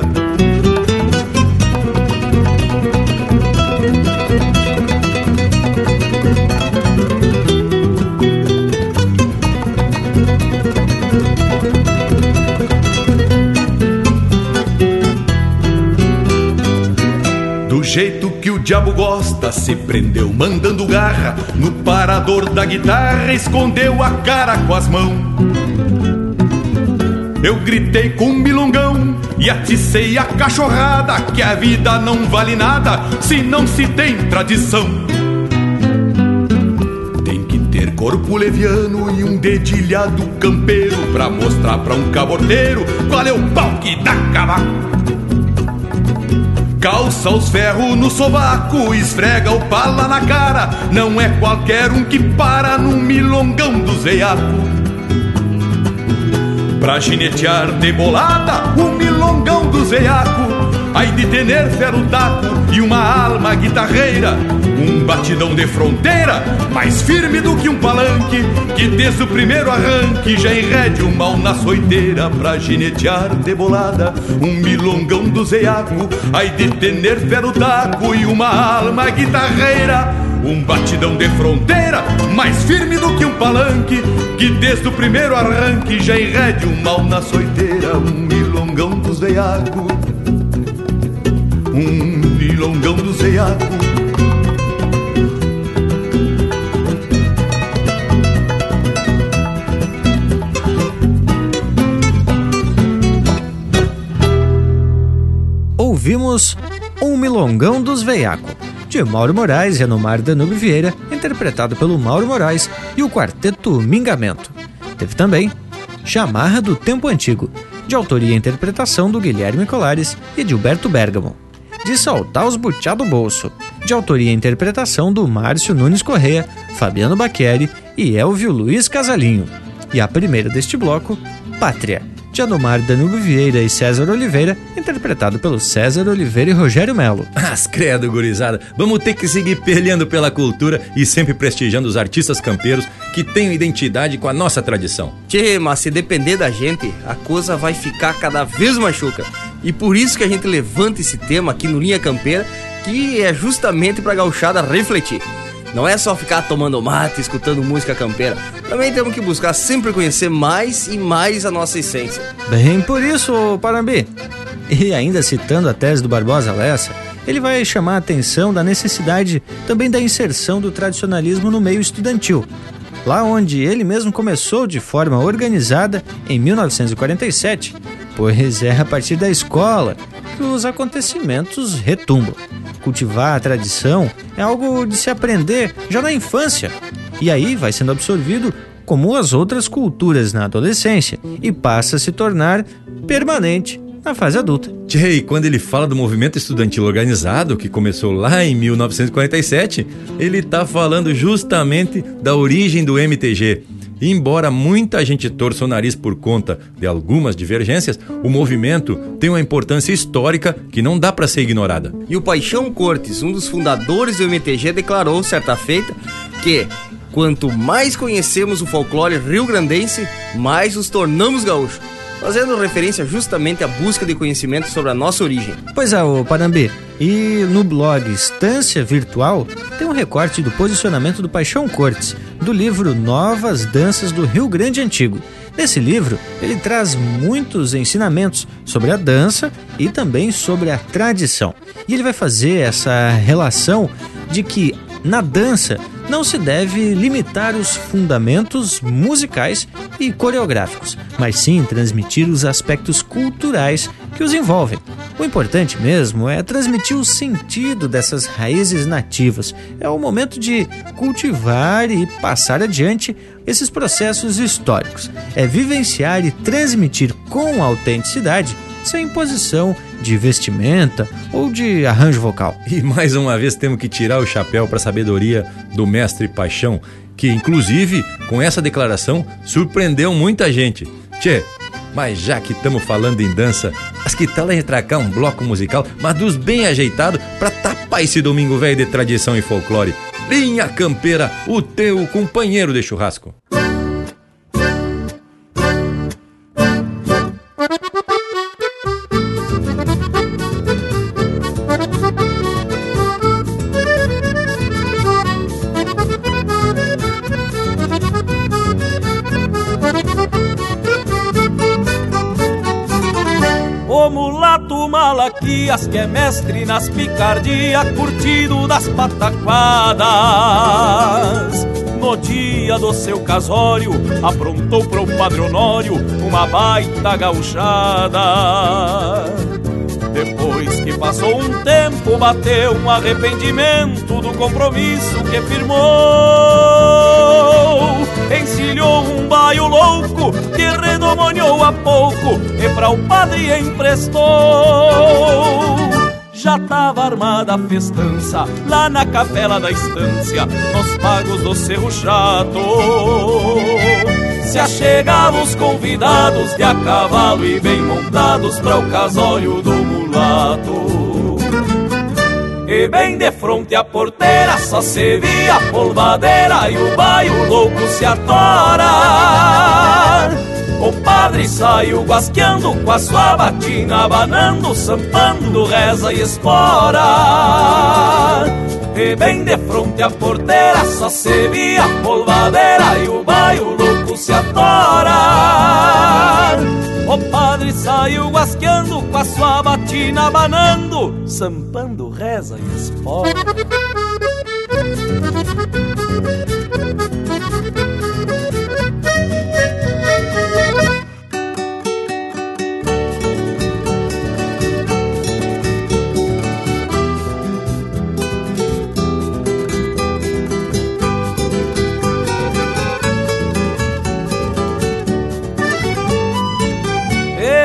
jeito que o diabo gosta, se prendeu mandando garra no parador da guitarra, escondeu a cara com as mãos. Eu gritei com um milongão e aticei a cachorrada que a vida não vale nada se não se tem tradição. Tem que ter corpo leviano e um dedilhado campeiro pra mostrar pra um cabordeiro qual é o pau que dá cavaco. Calça os ferros no sovaco, esfrega o pala na cara. Não é qualquer um que para num milongão do zeiaco. Pra ginetear de bolada, o milongão do zeiaco. Ai de tener ferro taco e uma alma guitarreira Um batidão de fronteira, mais firme do que um palanque Que desde o primeiro arranque já enrede o mal na soiteira Pra ginetear de bolada, um milongão do zeiaco Ai de tener ferro taco e uma alma guitarreira um batidão de fronteira, mais firme do que um palanque, que desde o primeiro arranque já enrede o mal na soiteira, um milongão dos veiacos um milongão do zeiaco. Ouvimos Um Milongão dos Veiaco, de Mauro Moraes e Anomar Danube Vieira, interpretado pelo Mauro Moraes e o quarteto Mingamento. Teve também Chamarra do Tempo Antigo, de autoria e interpretação do Guilherme Colares e Gilberto Bergamo. De Saltar os Butiá do Bolso, de autoria e interpretação do Márcio Nunes Correia, Fabiano Baqueri e Elvio Luiz Casalinho. E a primeira deste bloco, Pátria, de Anomar Danilo Vieira e César Oliveira, interpretado pelo César Oliveira e Rogério Melo. Mas credo, gurizada, vamos ter que seguir perlhando pela cultura e sempre prestigiando os artistas campeiros que têm identidade com a nossa tradição. Tchê, mas se depender da gente, a coisa vai ficar cada vez mais chuca. E por isso que a gente levanta esse tema aqui no Linha Campeira, que é justamente pra gauchada refletir. Não é só ficar tomando mate, escutando música campeira. Também temos que buscar sempre conhecer mais e mais a nossa essência. Bem por isso, Parambi. E ainda citando a tese do Barbosa Lessa, ele vai chamar a atenção da necessidade também da inserção do tradicionalismo no meio estudantil. Lá onde ele mesmo começou de forma organizada em 1947, pois é a partir da escola os acontecimentos retumbam. Cultivar a tradição é algo de se aprender já na infância, e aí vai sendo absorvido como as outras culturas na adolescência e passa a se tornar permanente na fase adulta. Jay, quando ele fala do movimento estudantil organizado, que começou lá em 1947, ele está falando justamente da origem do MTG. Embora muita gente torça o nariz por conta de algumas divergências, o movimento tem uma importância histórica que não dá para ser ignorada. E o Paixão Cortes, um dos fundadores do MTG, declarou certa feita que quanto mais conhecemos o folclore rio-grandense, mais nos tornamos gaúchos fazendo referência justamente à busca de conhecimento sobre a nossa origem. Pois é, o Panambi. E no blog Estância Virtual tem um recorte do posicionamento do Paixão Cortes, do livro Novas Danças do Rio Grande Antigo. Nesse livro, ele traz muitos ensinamentos sobre a dança e também sobre a tradição. E ele vai fazer essa relação de que na dança não se deve limitar os fundamentos musicais e coreográficos, mas sim transmitir os aspectos culturais que os envolvem. O importante mesmo é transmitir o sentido dessas raízes nativas. É o momento de cultivar e passar adiante esses processos históricos. É vivenciar e transmitir com autenticidade sem imposição de vestimenta ou de arranjo vocal. E mais uma vez temos que tirar o chapéu para a sabedoria do mestre Paixão, que inclusive com essa declaração surpreendeu muita gente. Tchê, mas já que estamos falando em dança, as que tal cá um bloco musical, mas dos bem ajeitado para tapar esse domingo velho de tradição e folclore. Linha Campeira, o teu companheiro de churrasco. Malaquias que é mestre nas picardias, curtido das pataquadas. No dia do seu casório, aprontou pro Padre Honório uma baita gauchada. Depois que passou um tempo, bateu um arrependimento do compromisso que firmou. Baio louco que redomoniou a pouco e para o padre emprestou. Já tava armada a festança lá na capela da estância, nos pagos do Cerro Chato. Se achegavam os convidados de a cavalo e bem montados para o casório do mulato. E bem de fronte à porteira só se via a polvadeira e o baio louco se atora. O padre saiu guasqueando com a sua batina, abanando, sampando, reza e espora. E bem de fronte à porteira só se via a polvadeira e o baio louco se atora. O padre saiu guasqueando com a sua batina, abanando, sampando, reza e espora.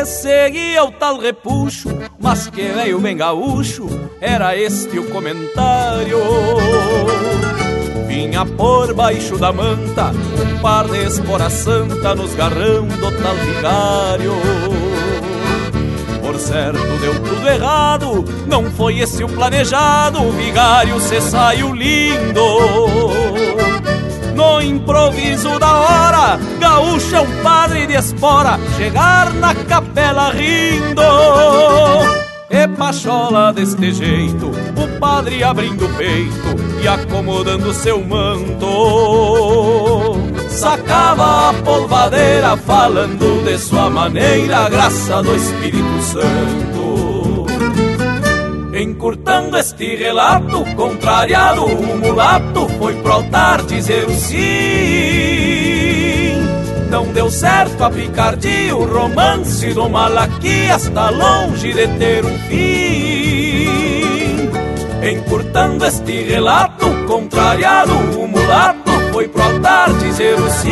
Seguia é o tal repuxo, mas que veio bem gaúcho era este o comentário. Vinha por baixo da manta, um par de espora santa nos garrão do tal vigário. Por certo deu tudo errado, não foi esse o planejado, o vigário se saiu lindo. No improviso da hora, gaúcho é um padre de espora, chegar na capela rindo. E pachola deste jeito, o padre abrindo o peito e acomodando seu manto. Sacava a polvadeira, falando de sua maneira, graça do Espírito Santo. Encurtando este relato, contrariado, o mulato foi pro altar dizer o sim. Não deu certo a picardia, o romance do Malaquias está longe de ter um fim. Encurtando este relato, contrariado, o mulato foi pro altar dizer o sim.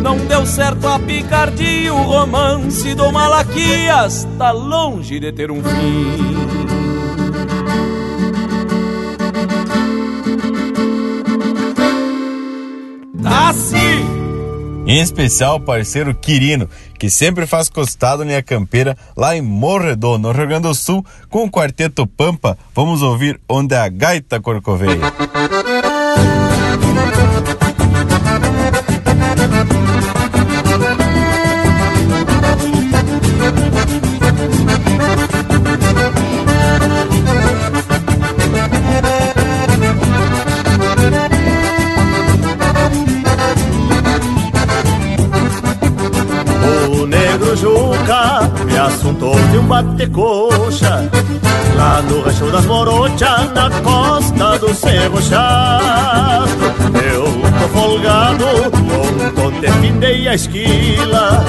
Não deu certo a picardia, o romance do Malaquias tá longe de ter um fim. Em especial o parceiro Quirino, que sempre faz costado na campeira lá em Morredor, no Rio Grande do Sul, com o quarteto Pampa. Vamos ouvir Onde a Gaita Corcoveia. De bate-coxa Lá no rancho das Morochas, na costa do Cerro Chato. Eu tô folgado, ontem findei a esquila.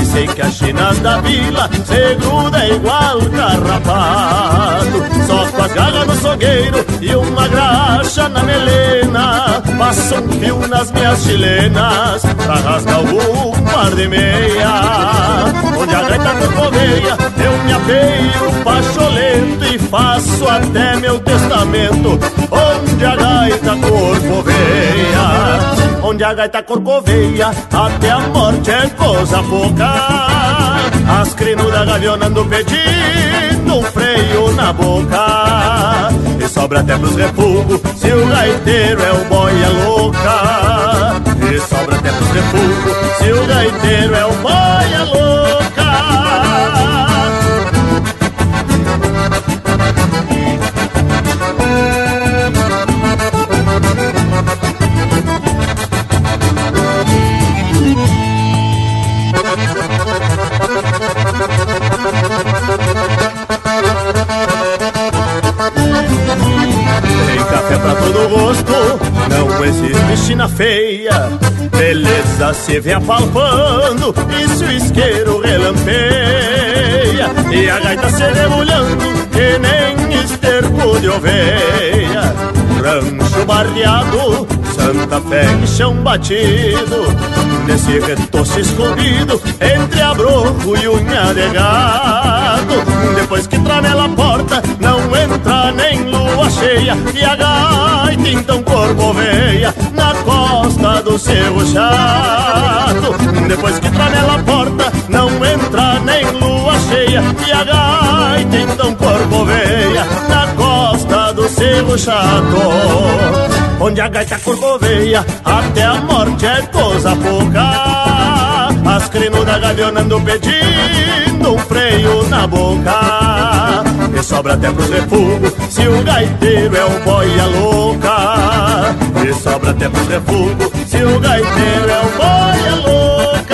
E sei que as chinas da vila se gruda igual carrapato. Só com as garras do sogueiro e uma graxa na melena. Passo um fio nas minhas chilenas Pra rasgar algum par de meia. Onde a gaita corcoveia eu me apeio pacholento E faço até meu testamento. Onde a gaita corcoveia Onde a gaita corcoveia Até a morte é coisa pouca As crinudas gavionando pedindo um freio na boca. E sobra até pros refugos Se o gaiteiro é o boia louca E sobra até pros refugos Se o gaiteiro é o boia louca café pra todo gosto, não existe china feia. Beleza se vê apalpando, e se o isqueiro relampeia. E a gaita se debulhando, que nem esterco de oveia. Rancho barreado, Santa Fé e chão batido. Nesse retoço escondido, entre abroco e unha de gado. Depois que tramela a porta, não entra nem lua cheia. E a gaita então corcoveia na costa do seu chato. Depois que tramela a porta, não entra nem lua cheia. E a gaita então corcoveia na costa do seu chato. Onde a gaita corcoveia, até a morte é coisa pouca. As crinudas gavionando pedindo um freio na boca. E sobra até pros refugos, se o gaiteiro é o boia louca. E sobra até pros refugos, se o gaiteiro é o boia louca.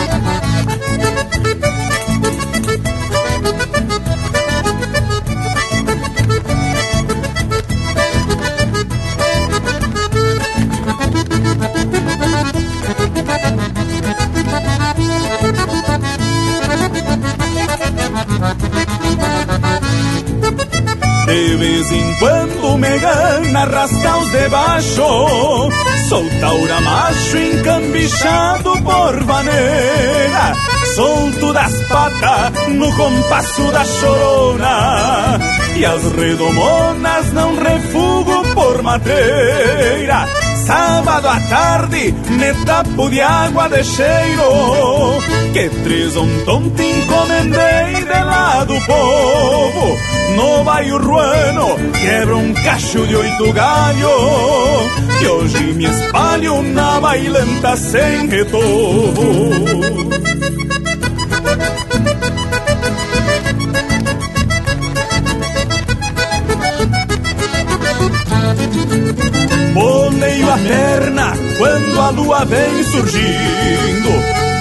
Rasgar os de baixo. Sou taura macho encambichado por vaneira, solto das patas no compasso da chorona. E as redomonas não refugo por madeira. Sábado à tarde, me tapo de água de cheiro Que três tonto encomendei de lá do povo. No bairro ruano, quebra um cacho de oito galho Que hoje me espalho na bailanta sem retorno Boleio a perna quando a lua vem surgindo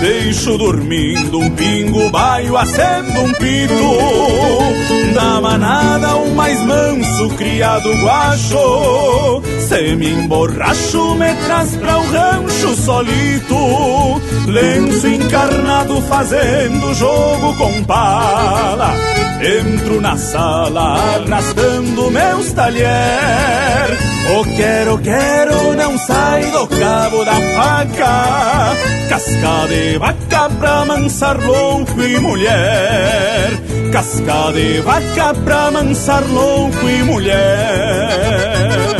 Deixo dormindo um pingo, baio acendo um pito. Da manada o mais manso, criado guacho Se me emborracho, me traz pra o rancho solito. Lenço encarnado fazendo jogo com pala Entro na sala arrastando meus talher O quero, quero não sai do cabo da faca. Casca de vaca pra mansar louco e mulher. Casca de vaca pra mansar louco e mulher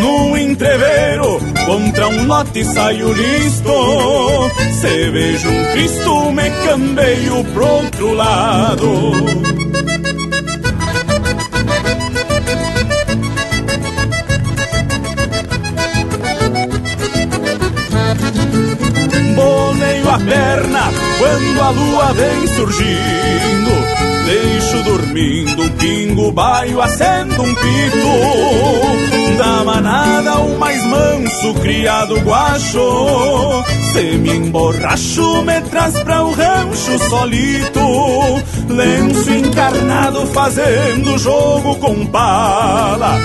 no entreveiro, contra um lote saio listo. Se vejo um Cristo, me cambeio pro outro lado. A perna quando a lua vem surgindo. Deixo dormindo um pingo, baio, acendo um pito Da manada o mais manso, criado guacho Se me emborracho, me traz pra o rancho solito. Lenço encarnado fazendo jogo com bala.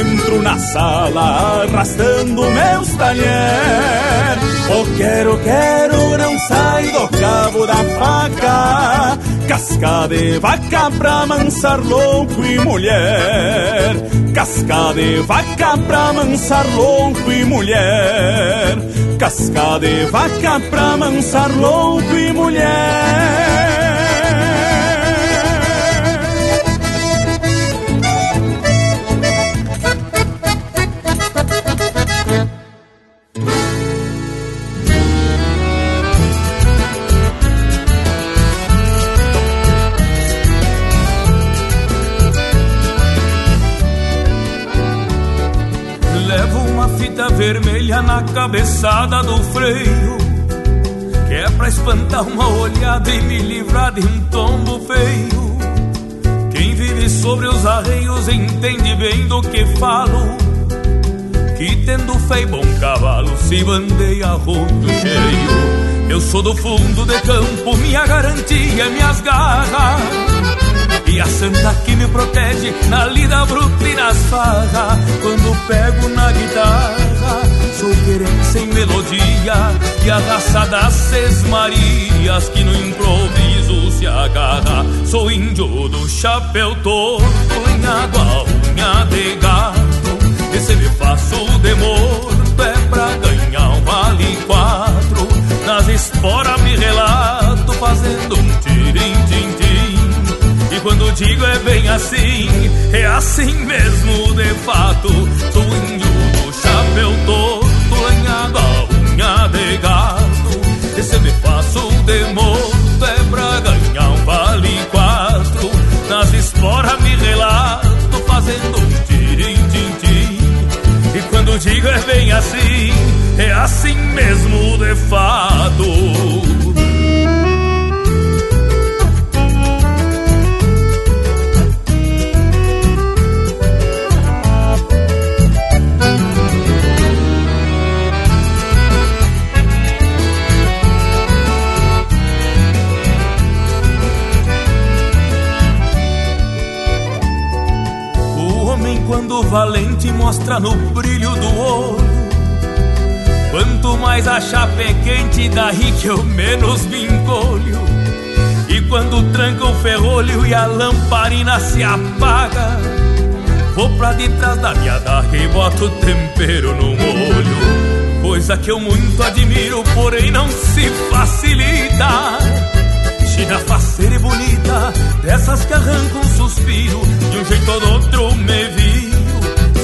Entro na sala arrastando meus talher O quero, quero não sai do cabo da faca. Casca de vaca pra mansar louco e mulher. Casca de vaca pra mansar louco e mulher. Casca de vaca pra mansar louco e mulher na cabeçada do freio Que é pra espantar uma olhada e me livrar de um tombo feio. Quem vive sobre os arreios entende bem do que falo Que tendo fé e bom cavalo se bandeia rodo cheio. Eu sou do fundo de campo, minha garantia, minhas garras e a santa que me protege na lida bruta e nas farras Quando pego na guitarra Sou querência em melodia E a raça das seis marias Que no improviso se agarra. Sou índio do chapéu torto Lenhado a unha de gato E se me faço de morto É pra ganhar um vale quatro. Nas esporas me relato Fazendo um tirim-tim-tim e quando digo é bem assim, é assim mesmo de fato. Sou índio do chapéu chapéu todo lanhado a unha de gato se me faço de morto é pra ganhar um vale quatro. Nas esporas me relato fazendo um tirim-tim-tim E quando digo é bem assim, é assim mesmo de fato valente mostra no brilho do olho. Quanto mais a chapa é quente, daí que eu menos me encolho. E quando tranca o ferrolho e a lamparina se apaga, vou pra detrás da daga e boto tempero no molho. Coisa que eu muito admiro, porém não se facilita. China faceira e bonita, dessas que arrancam um suspiro, de um jeito ou do outro me viro.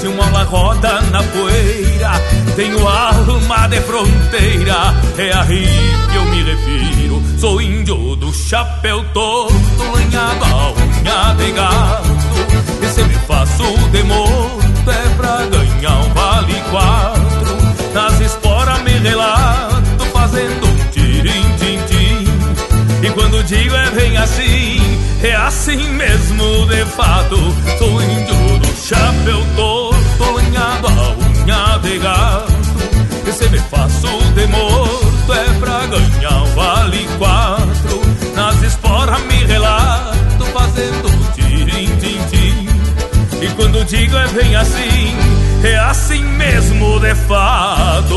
Se uma aula roda na poeira, tenho alma de fronteira, é aí que eu me refiro. Sou índio do chapéu todo, lanhado a unha de gato, e se me faço de morto é pra ganhar um vale quatro. Nas esporas me relato, fazendo um tirim-tim-tim. E quando digo é bem assim, é assim mesmo de fato. Sou índio do chapéu todo, lanhado a unha de gato. Se me faço de morto é pra ganhar um vale quatro. Nas esporas me relato, fazendo um tirim-tim-tim. E quando digo é bem assim, é assim mesmo de fato.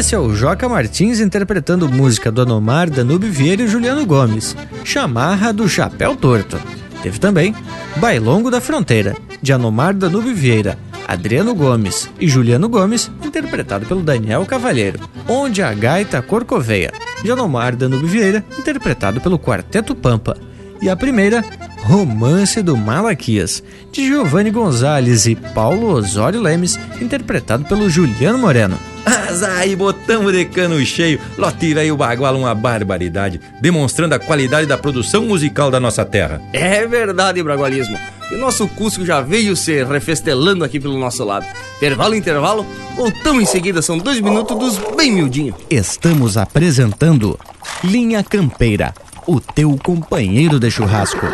Esse é o Joca Martins interpretando música do Anomar, Danube Vieira e Juliano Gomes, Chamarra do Chapéu Torto. Teve também Bailongo da Fronteira, de Anomar, Danube Vieira, Adriano Gomes e Juliano Gomes, interpretado pelo Daniel Cavalheiro. Onde a Gaita Corcoveia, de Anomar, Danube Vieira, interpretado pelo Quarteto Pampa. E a primeira, Romance do Malaquias, de Giovanni Gonzalez e Paulo Osório Lemes, interpretado pelo Juliano Moreno. Mas aí, botamos de cano cheio, lote aí o bagual uma barbaridade, demonstrando a qualidade da produção musical da nossa terra. É verdade, Bragualismo. E o nosso Cusco já veio se refestelando aqui pelo nosso lado. Intervalo, intervalo, voltamos em seguida, são dois minutos dos bem miudinho. Estamos apresentando Linha Campeira, o teu companheiro de churrasco.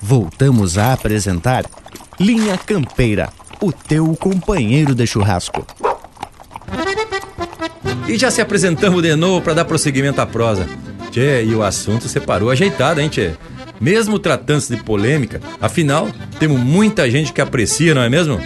Voltamos a apresentar Linha Campeira, o teu companheiro de churrasco. E já se apresentamos de novo para dar prosseguimento à prosa. Tchê, e o assunto separou ajeitado, hein, Tchê? Mesmo tratando-se de polêmica, afinal, temos muita gente que aprecia, não é mesmo?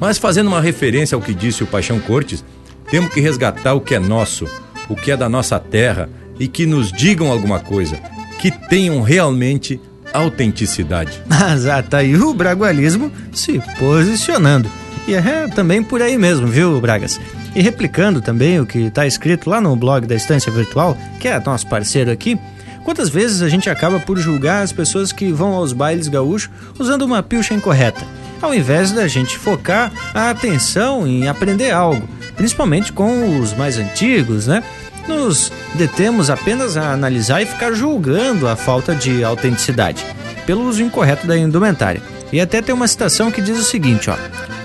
Mas fazendo uma referência ao que disse o Paixão Cortes, temos que resgatar o que é nosso, o que é da nossa terra e que nos digam alguma coisa, que tenham realmente autenticidade. Mas tá aí o bragualismo se posicionando. E é também por aí mesmo, viu, Bragas? E replicando também o que está escrito lá no blog da Estância Virtual, que é nosso parceiro aqui, quantas vezes a gente acaba por julgar as pessoas que vão aos bailes gaúchos usando uma pilcha incorreta, ao invés da gente focar a atenção em aprender algo, principalmente com os mais antigos, né? Nos detemos apenas a analisar e ficar julgando a falta de autenticidade pelo uso incorreto da indumentária. E até tem uma citação que diz o seguinte, ó: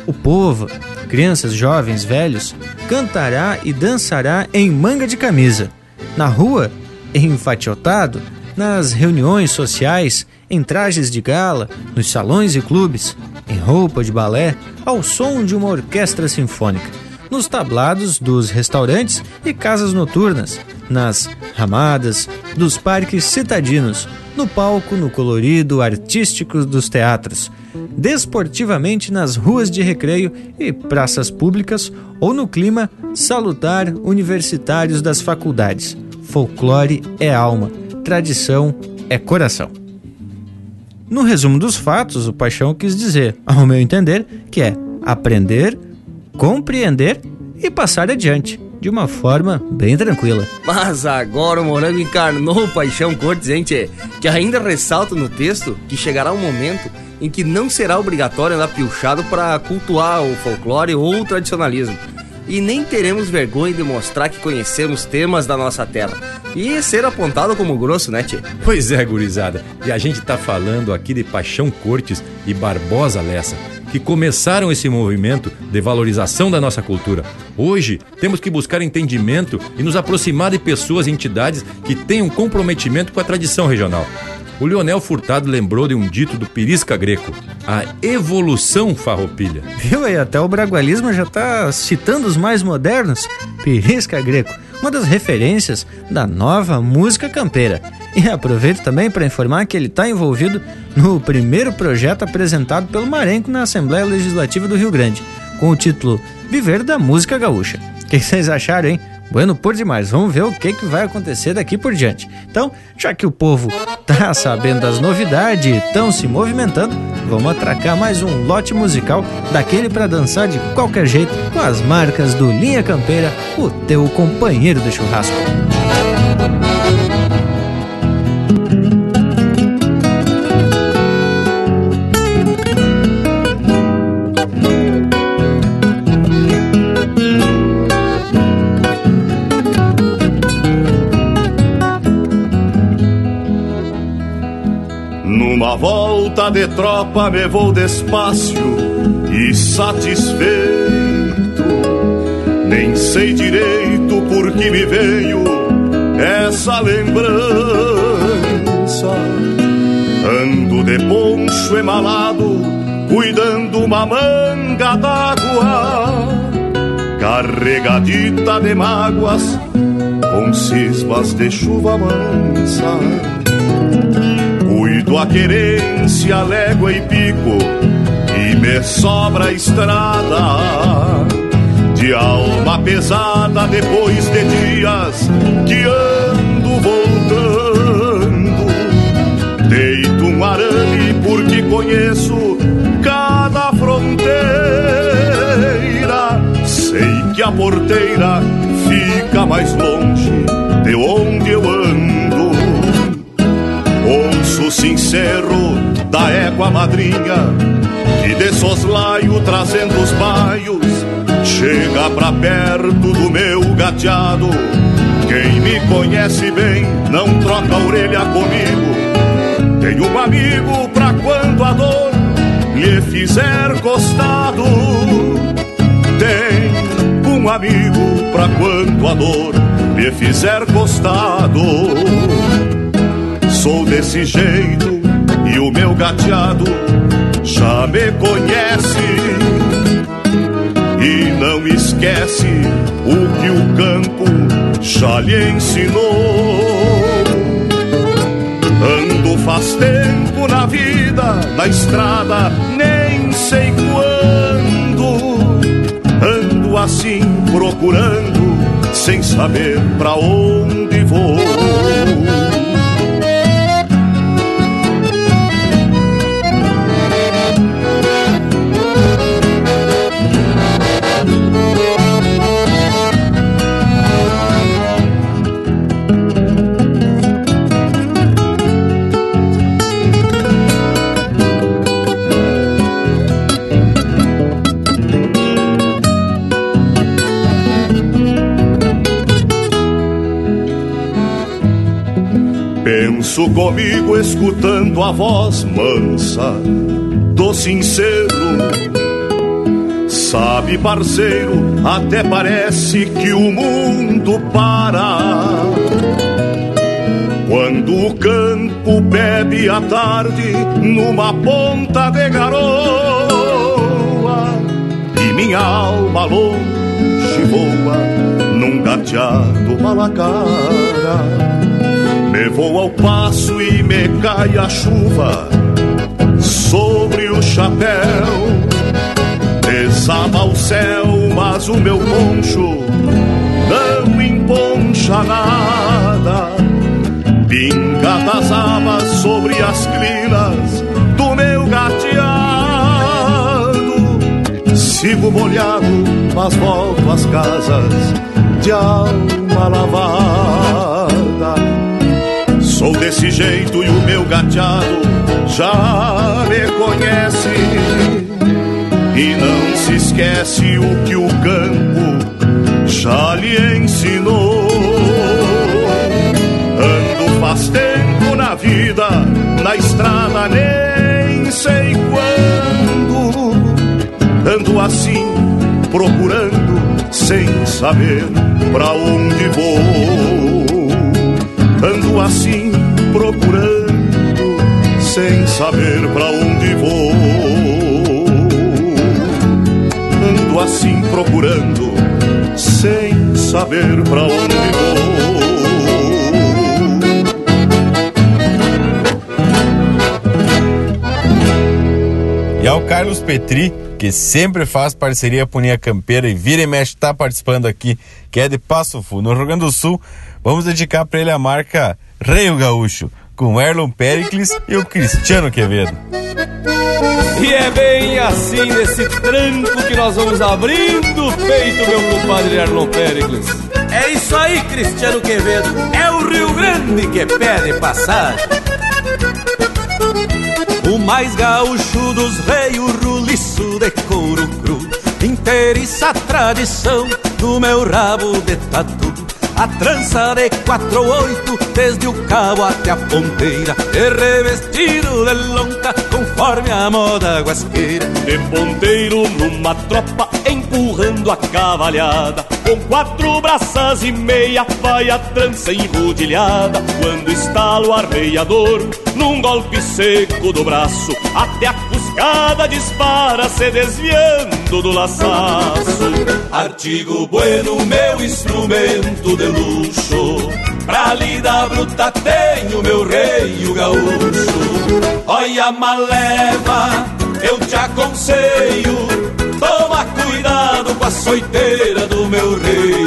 O povo, crianças, jovens, velhos, cantará e dançará em manga de camisa, na rua, enfatiotado, nas reuniões sociais, em trajes de gala, nos salões e clubes, em roupa de balé, ao som de uma orquestra sinfônica, nos tablados dos restaurantes e casas noturnas, nas ramadas dos parques citadinos, no palco, no colorido artístico dos teatros, desportivamente nas ruas de recreio e praças públicas ou no clima salutar universitários das faculdades. Folclore é alma, tradição é coração. No resumo dos fatos, o Paixão quis dizer, ao meu entender, que é aprender, compreender e passar adiante, de uma forma bem tranquila. Mas agora o Morango encarnou o Paixão Cortes, hein, tchê? Que ainda ressalta no texto que chegará um momento em que não será obrigatório andar piochado para cultuar o folclore ou o tradicionalismo. E nem teremos vergonha de mostrar que conhecemos temas da nossa terra. E ser apontado como grosso, né, tchê? Pois é, gurizada. E a gente tá falando aqui de Paixão Cortes e Barbosa Lessa, que começaram esse movimento de valorização da nossa cultura. Hoje, temos que buscar entendimento e nos aproximar de pessoas e entidades que tenham comprometimento com a tradição regional. O Leonel Furtado lembrou de um dito do Pirisca Greco, a evolução farroupilha. Viu aí, até o bragualismo já tá citando os mais modernos. Pirisca Greco, uma das referências da nova música campeira. E aproveito também para informar que ele está envolvido no primeiro projeto apresentado pelo Marenco na Assembleia Legislativa do Rio Grande, com o título Viver da Música Gaúcha. O que vocês acharam, hein? Bueno por demais, vamos ver o que, que vai acontecer daqui por diante. Então, já que o povo tá sabendo das novidades e estão se movimentando, vamos atracar mais um lote musical daquele para dançar de qualquer jeito com as marcas do Linha Campeira, o teu companheiro de churrasco. Volta de tropa me vou despacio e satisfeito. Nem sei direito por que me veio essa lembrança. Ando de poncho emalado, cuidando uma manga d'água, carregadita de mágoas, com cismas de chuva mansa. A querência, légua e pico, e me sobra a estrada. De alma pesada depois de dias que ando voltando. Deito um arame porque conheço cada fronteira. Sei que a porteira fica mais longe Sincero da égua madrinha que de soslaio trazendo os baios chega pra perto do meu gateado. Quem me conhece bem não troca a orelha comigo. Tenho um amigo pra quando a dor lhe fizer costado. Tem um amigo pra quando a dor lhe fizer costado. Sou desse jeito gateado já me conhece e não esquece o que o campo já lhe ensinou. Ando faz tempo na vida, na estrada, nem sei quando. Ando assim procurando, sem saber pra onde vou. Penso comigo escutando a voz mansa do sincero. Sabe, parceiro, até parece que o mundo para. Quando o campo bebe à tarde numa ponta de garoa e minha alma longe voa num gateado malacara. Me vou ao passo e me cai a chuva sobre o chapéu. Desaba o céu, mas o meu poncho não emponcha nada. Pinga das abas sobre as crinas do meu gateado. Sigo molhado, mas volto às casas de alma lavada. Sou desse jeito e o meu gateado já me conhece. E não se esquece o que o campo já lhe ensinou. Ando faz tempo na vida, na estrada nem sei quando. Ando assim, procurando, sem saber pra onde vou. Ando assim, procurando, sem saber pra onde vou. Ando assim, procurando, sem saber pra onde vou. E ao Carlos Petri, que sempre faz parceria com Campeira e vira e mexe tá participando aqui, que é de Passo Fundo, no Rio Grande do Sul, vamos dedicar para ele a marca Reio Gaúcho, com Erlon Pericles e o Cristiano Quevedo. E é bem assim nesse tranco que nós vamos abrindo o peito, meu compadre Erlon Pericles. É isso aí, Cristiano Quevedo. É o Rio Grande que pede passagem. O mais gaúcho dos reis, o ruliço de couro cru. Inteiriça a tradição do meu rabo de tatu. A trança de quatro oito, desde o cabo até a ponteira. E revestido de lonca, conforme a moda guasqueira. De ponteiro numa tropa, empurrando a cavalhada. Com quatro braças e meia, vai a trança enrodilhada. Quando estala o arreiador, num golpe seco do braço, até a cuscada dispara, se desviando do laçaço. Artigo bueno, meu instrumento de luxo. Pra lida bruta tenho meu rei o gaúcho. Olha maleva, eu te aconselho. Toma cuidado com a soiteira do meu rei.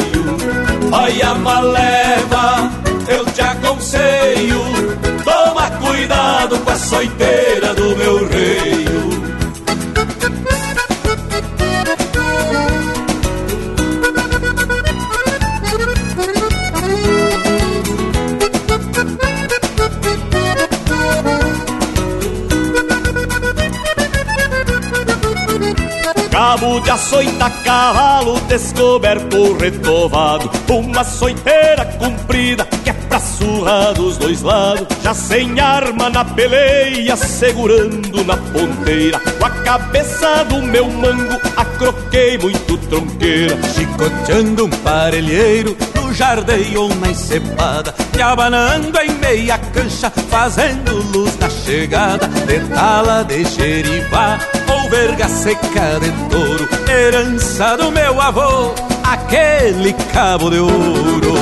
Olha maleva, eu te aconselho. Toma cuidado com a soiteira Cabo de açoita, cavalo descoberto, retovado Uma açoiteira comprida que é pra surrar dos dois lados. Já sem arma na peleia, segurando na ponteira. Com a cabeça do meu mango, acroquei muito tronqueira. Chicoteando um parelheiro no jardim ou na encepada E abanando em meia cancha, fazendo luz na chegada. De tala de gerivá ou verga seca de touro Herança do meu avô, aquele cabo de ouro.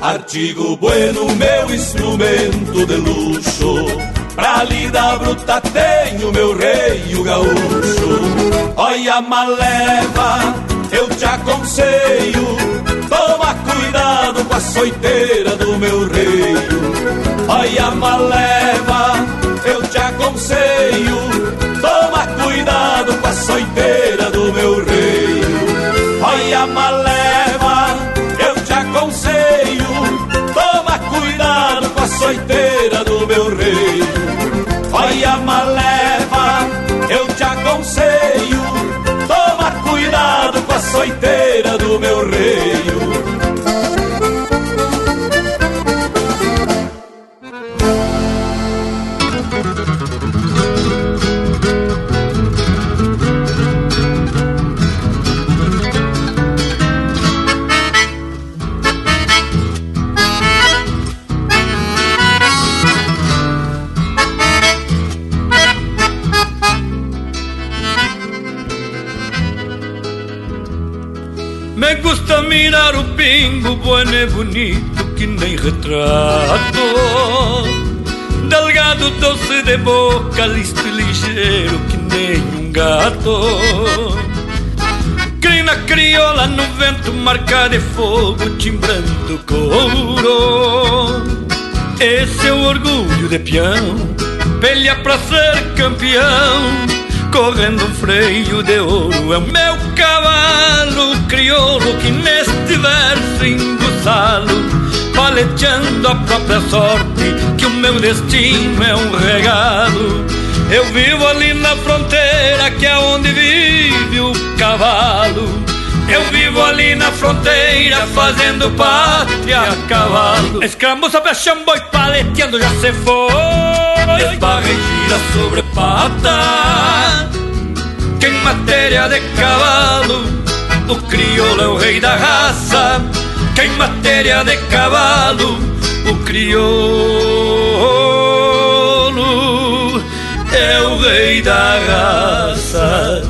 Artigo bueno, meu instrumento de luxo Pra lida bruta tenho meu rei o gaúcho. Olha maleva, eu te aconselho Toma cuidado com a soiteira do meu rei Olha maleva, eu te aconselho cuidado com a gusta mirar o pingo, bueno e bonito que nem retrato. Delgado, doce de boca, listo e ligeiro que nem um gato. Crina crioula no vento, marca de fogo, timbrando couro. Esse é o orgulho de peão, pelha pra ser campeão. Correndo um freio de ouro, é o meu cavalo crioulo que neste verso embuçalo Paleteando a própria sorte Que o meu destino é um regalo. Eu vivo ali na fronteira Que é onde vive o cavalo. Eu vivo ali na fronteira fazendo pátria a cavalo. Escramuça, peixambo e paleteando já se foi. Esbarra sobre pata Que em matéria de cavalo O crioulo é o rei da raça Que em matéria de cavalo O crioulo é o rei da raça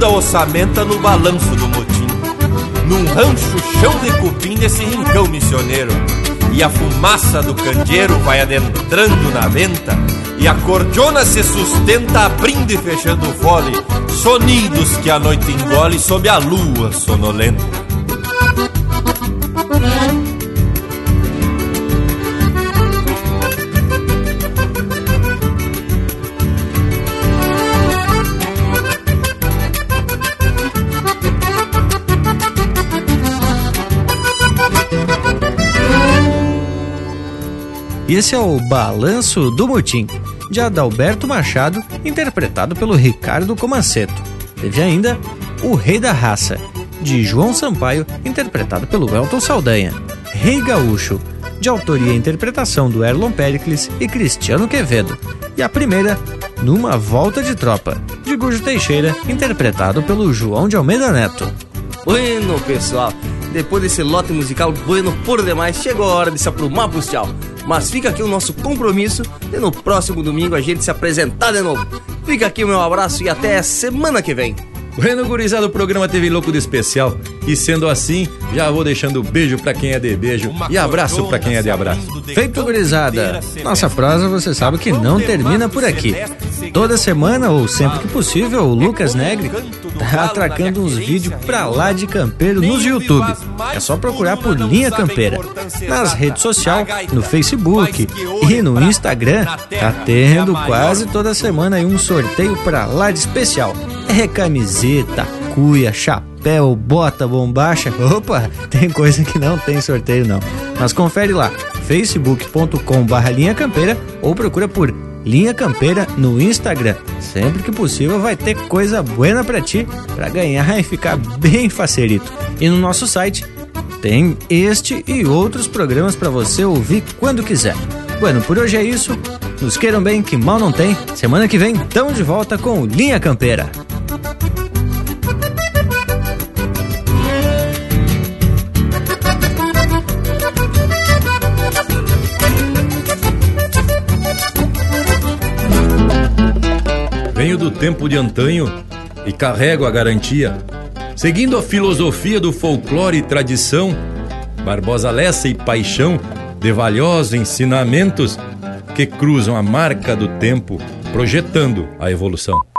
Sacudindo a ossamenta no balanço do motim. Num rancho chão de cupim desse rincão missioneiro. E a fumaça do candeeiro vai adentrando na venta. E a cordiona se sustenta abrindo e fechando o fole. Sonidos que a noite engole sob a lua sonolenta esse é o Balanço do Motim, de Adalberto Machado, interpretado pelo Ricardo Comanceto. Teve ainda O Rei da Raça, de João Sampaio, interpretado pelo Elton Saldanha. Rei Gaúcho, de autoria e interpretação do Erlon Pericles e Cristiano Quevedo. E a primeira, Numa Volta de Tropa, de Gujo Teixeira, interpretado pelo João de Almeida Neto. Bueno, pessoal, depois desse lote musical bueno por demais, chegou a hora de se aprumar pros tchau. Mas fica aqui o nosso compromisso de no próximo domingo a gente se apresentar de novo. Fica aqui o meu abraço e até semana que vem. Bueno, gurizada, o programa teve louco de especial. E sendo assim, já vou deixando beijo pra quem é de beijo e abraço pra quem é de abraço. Feito, gurizada. Nossa prosa você sabe que não termina por aqui. Toda semana, ou sempre que possível, o Lucas Negri tá atracando uns vídeos pra lá de campeiro nos YouTube. É só procurar por Linha Campeira. Nas redes sociais, no Facebook e no Instagram, tá tendo quase toda semana um sorteio pra lá de especial. É camiseta, cuia, chapéu, bota, bombacha. Opa, tem coisa que não tem sorteio não. Mas confere lá, facebook.com barra linha campeira ou procura por Linha Campeira no Instagram. Sempre que possível vai ter coisa buena pra ti, pra ganhar e ficar bem facerito. E no nosso site tem este e outros programas para você ouvir quando quiser. Bueno, por hoje é isso. Nos queiram bem, que mal não tem. Semana que vem, tamo de volta com Linha Campeira. Venho do tempo de antanho e carrego a garantia. Seguindo a filosofia do folclore e tradição, Barbosa Lessa e paixão de valiosos ensinamentos que cruzam a marca do tempo, projetando a evolução.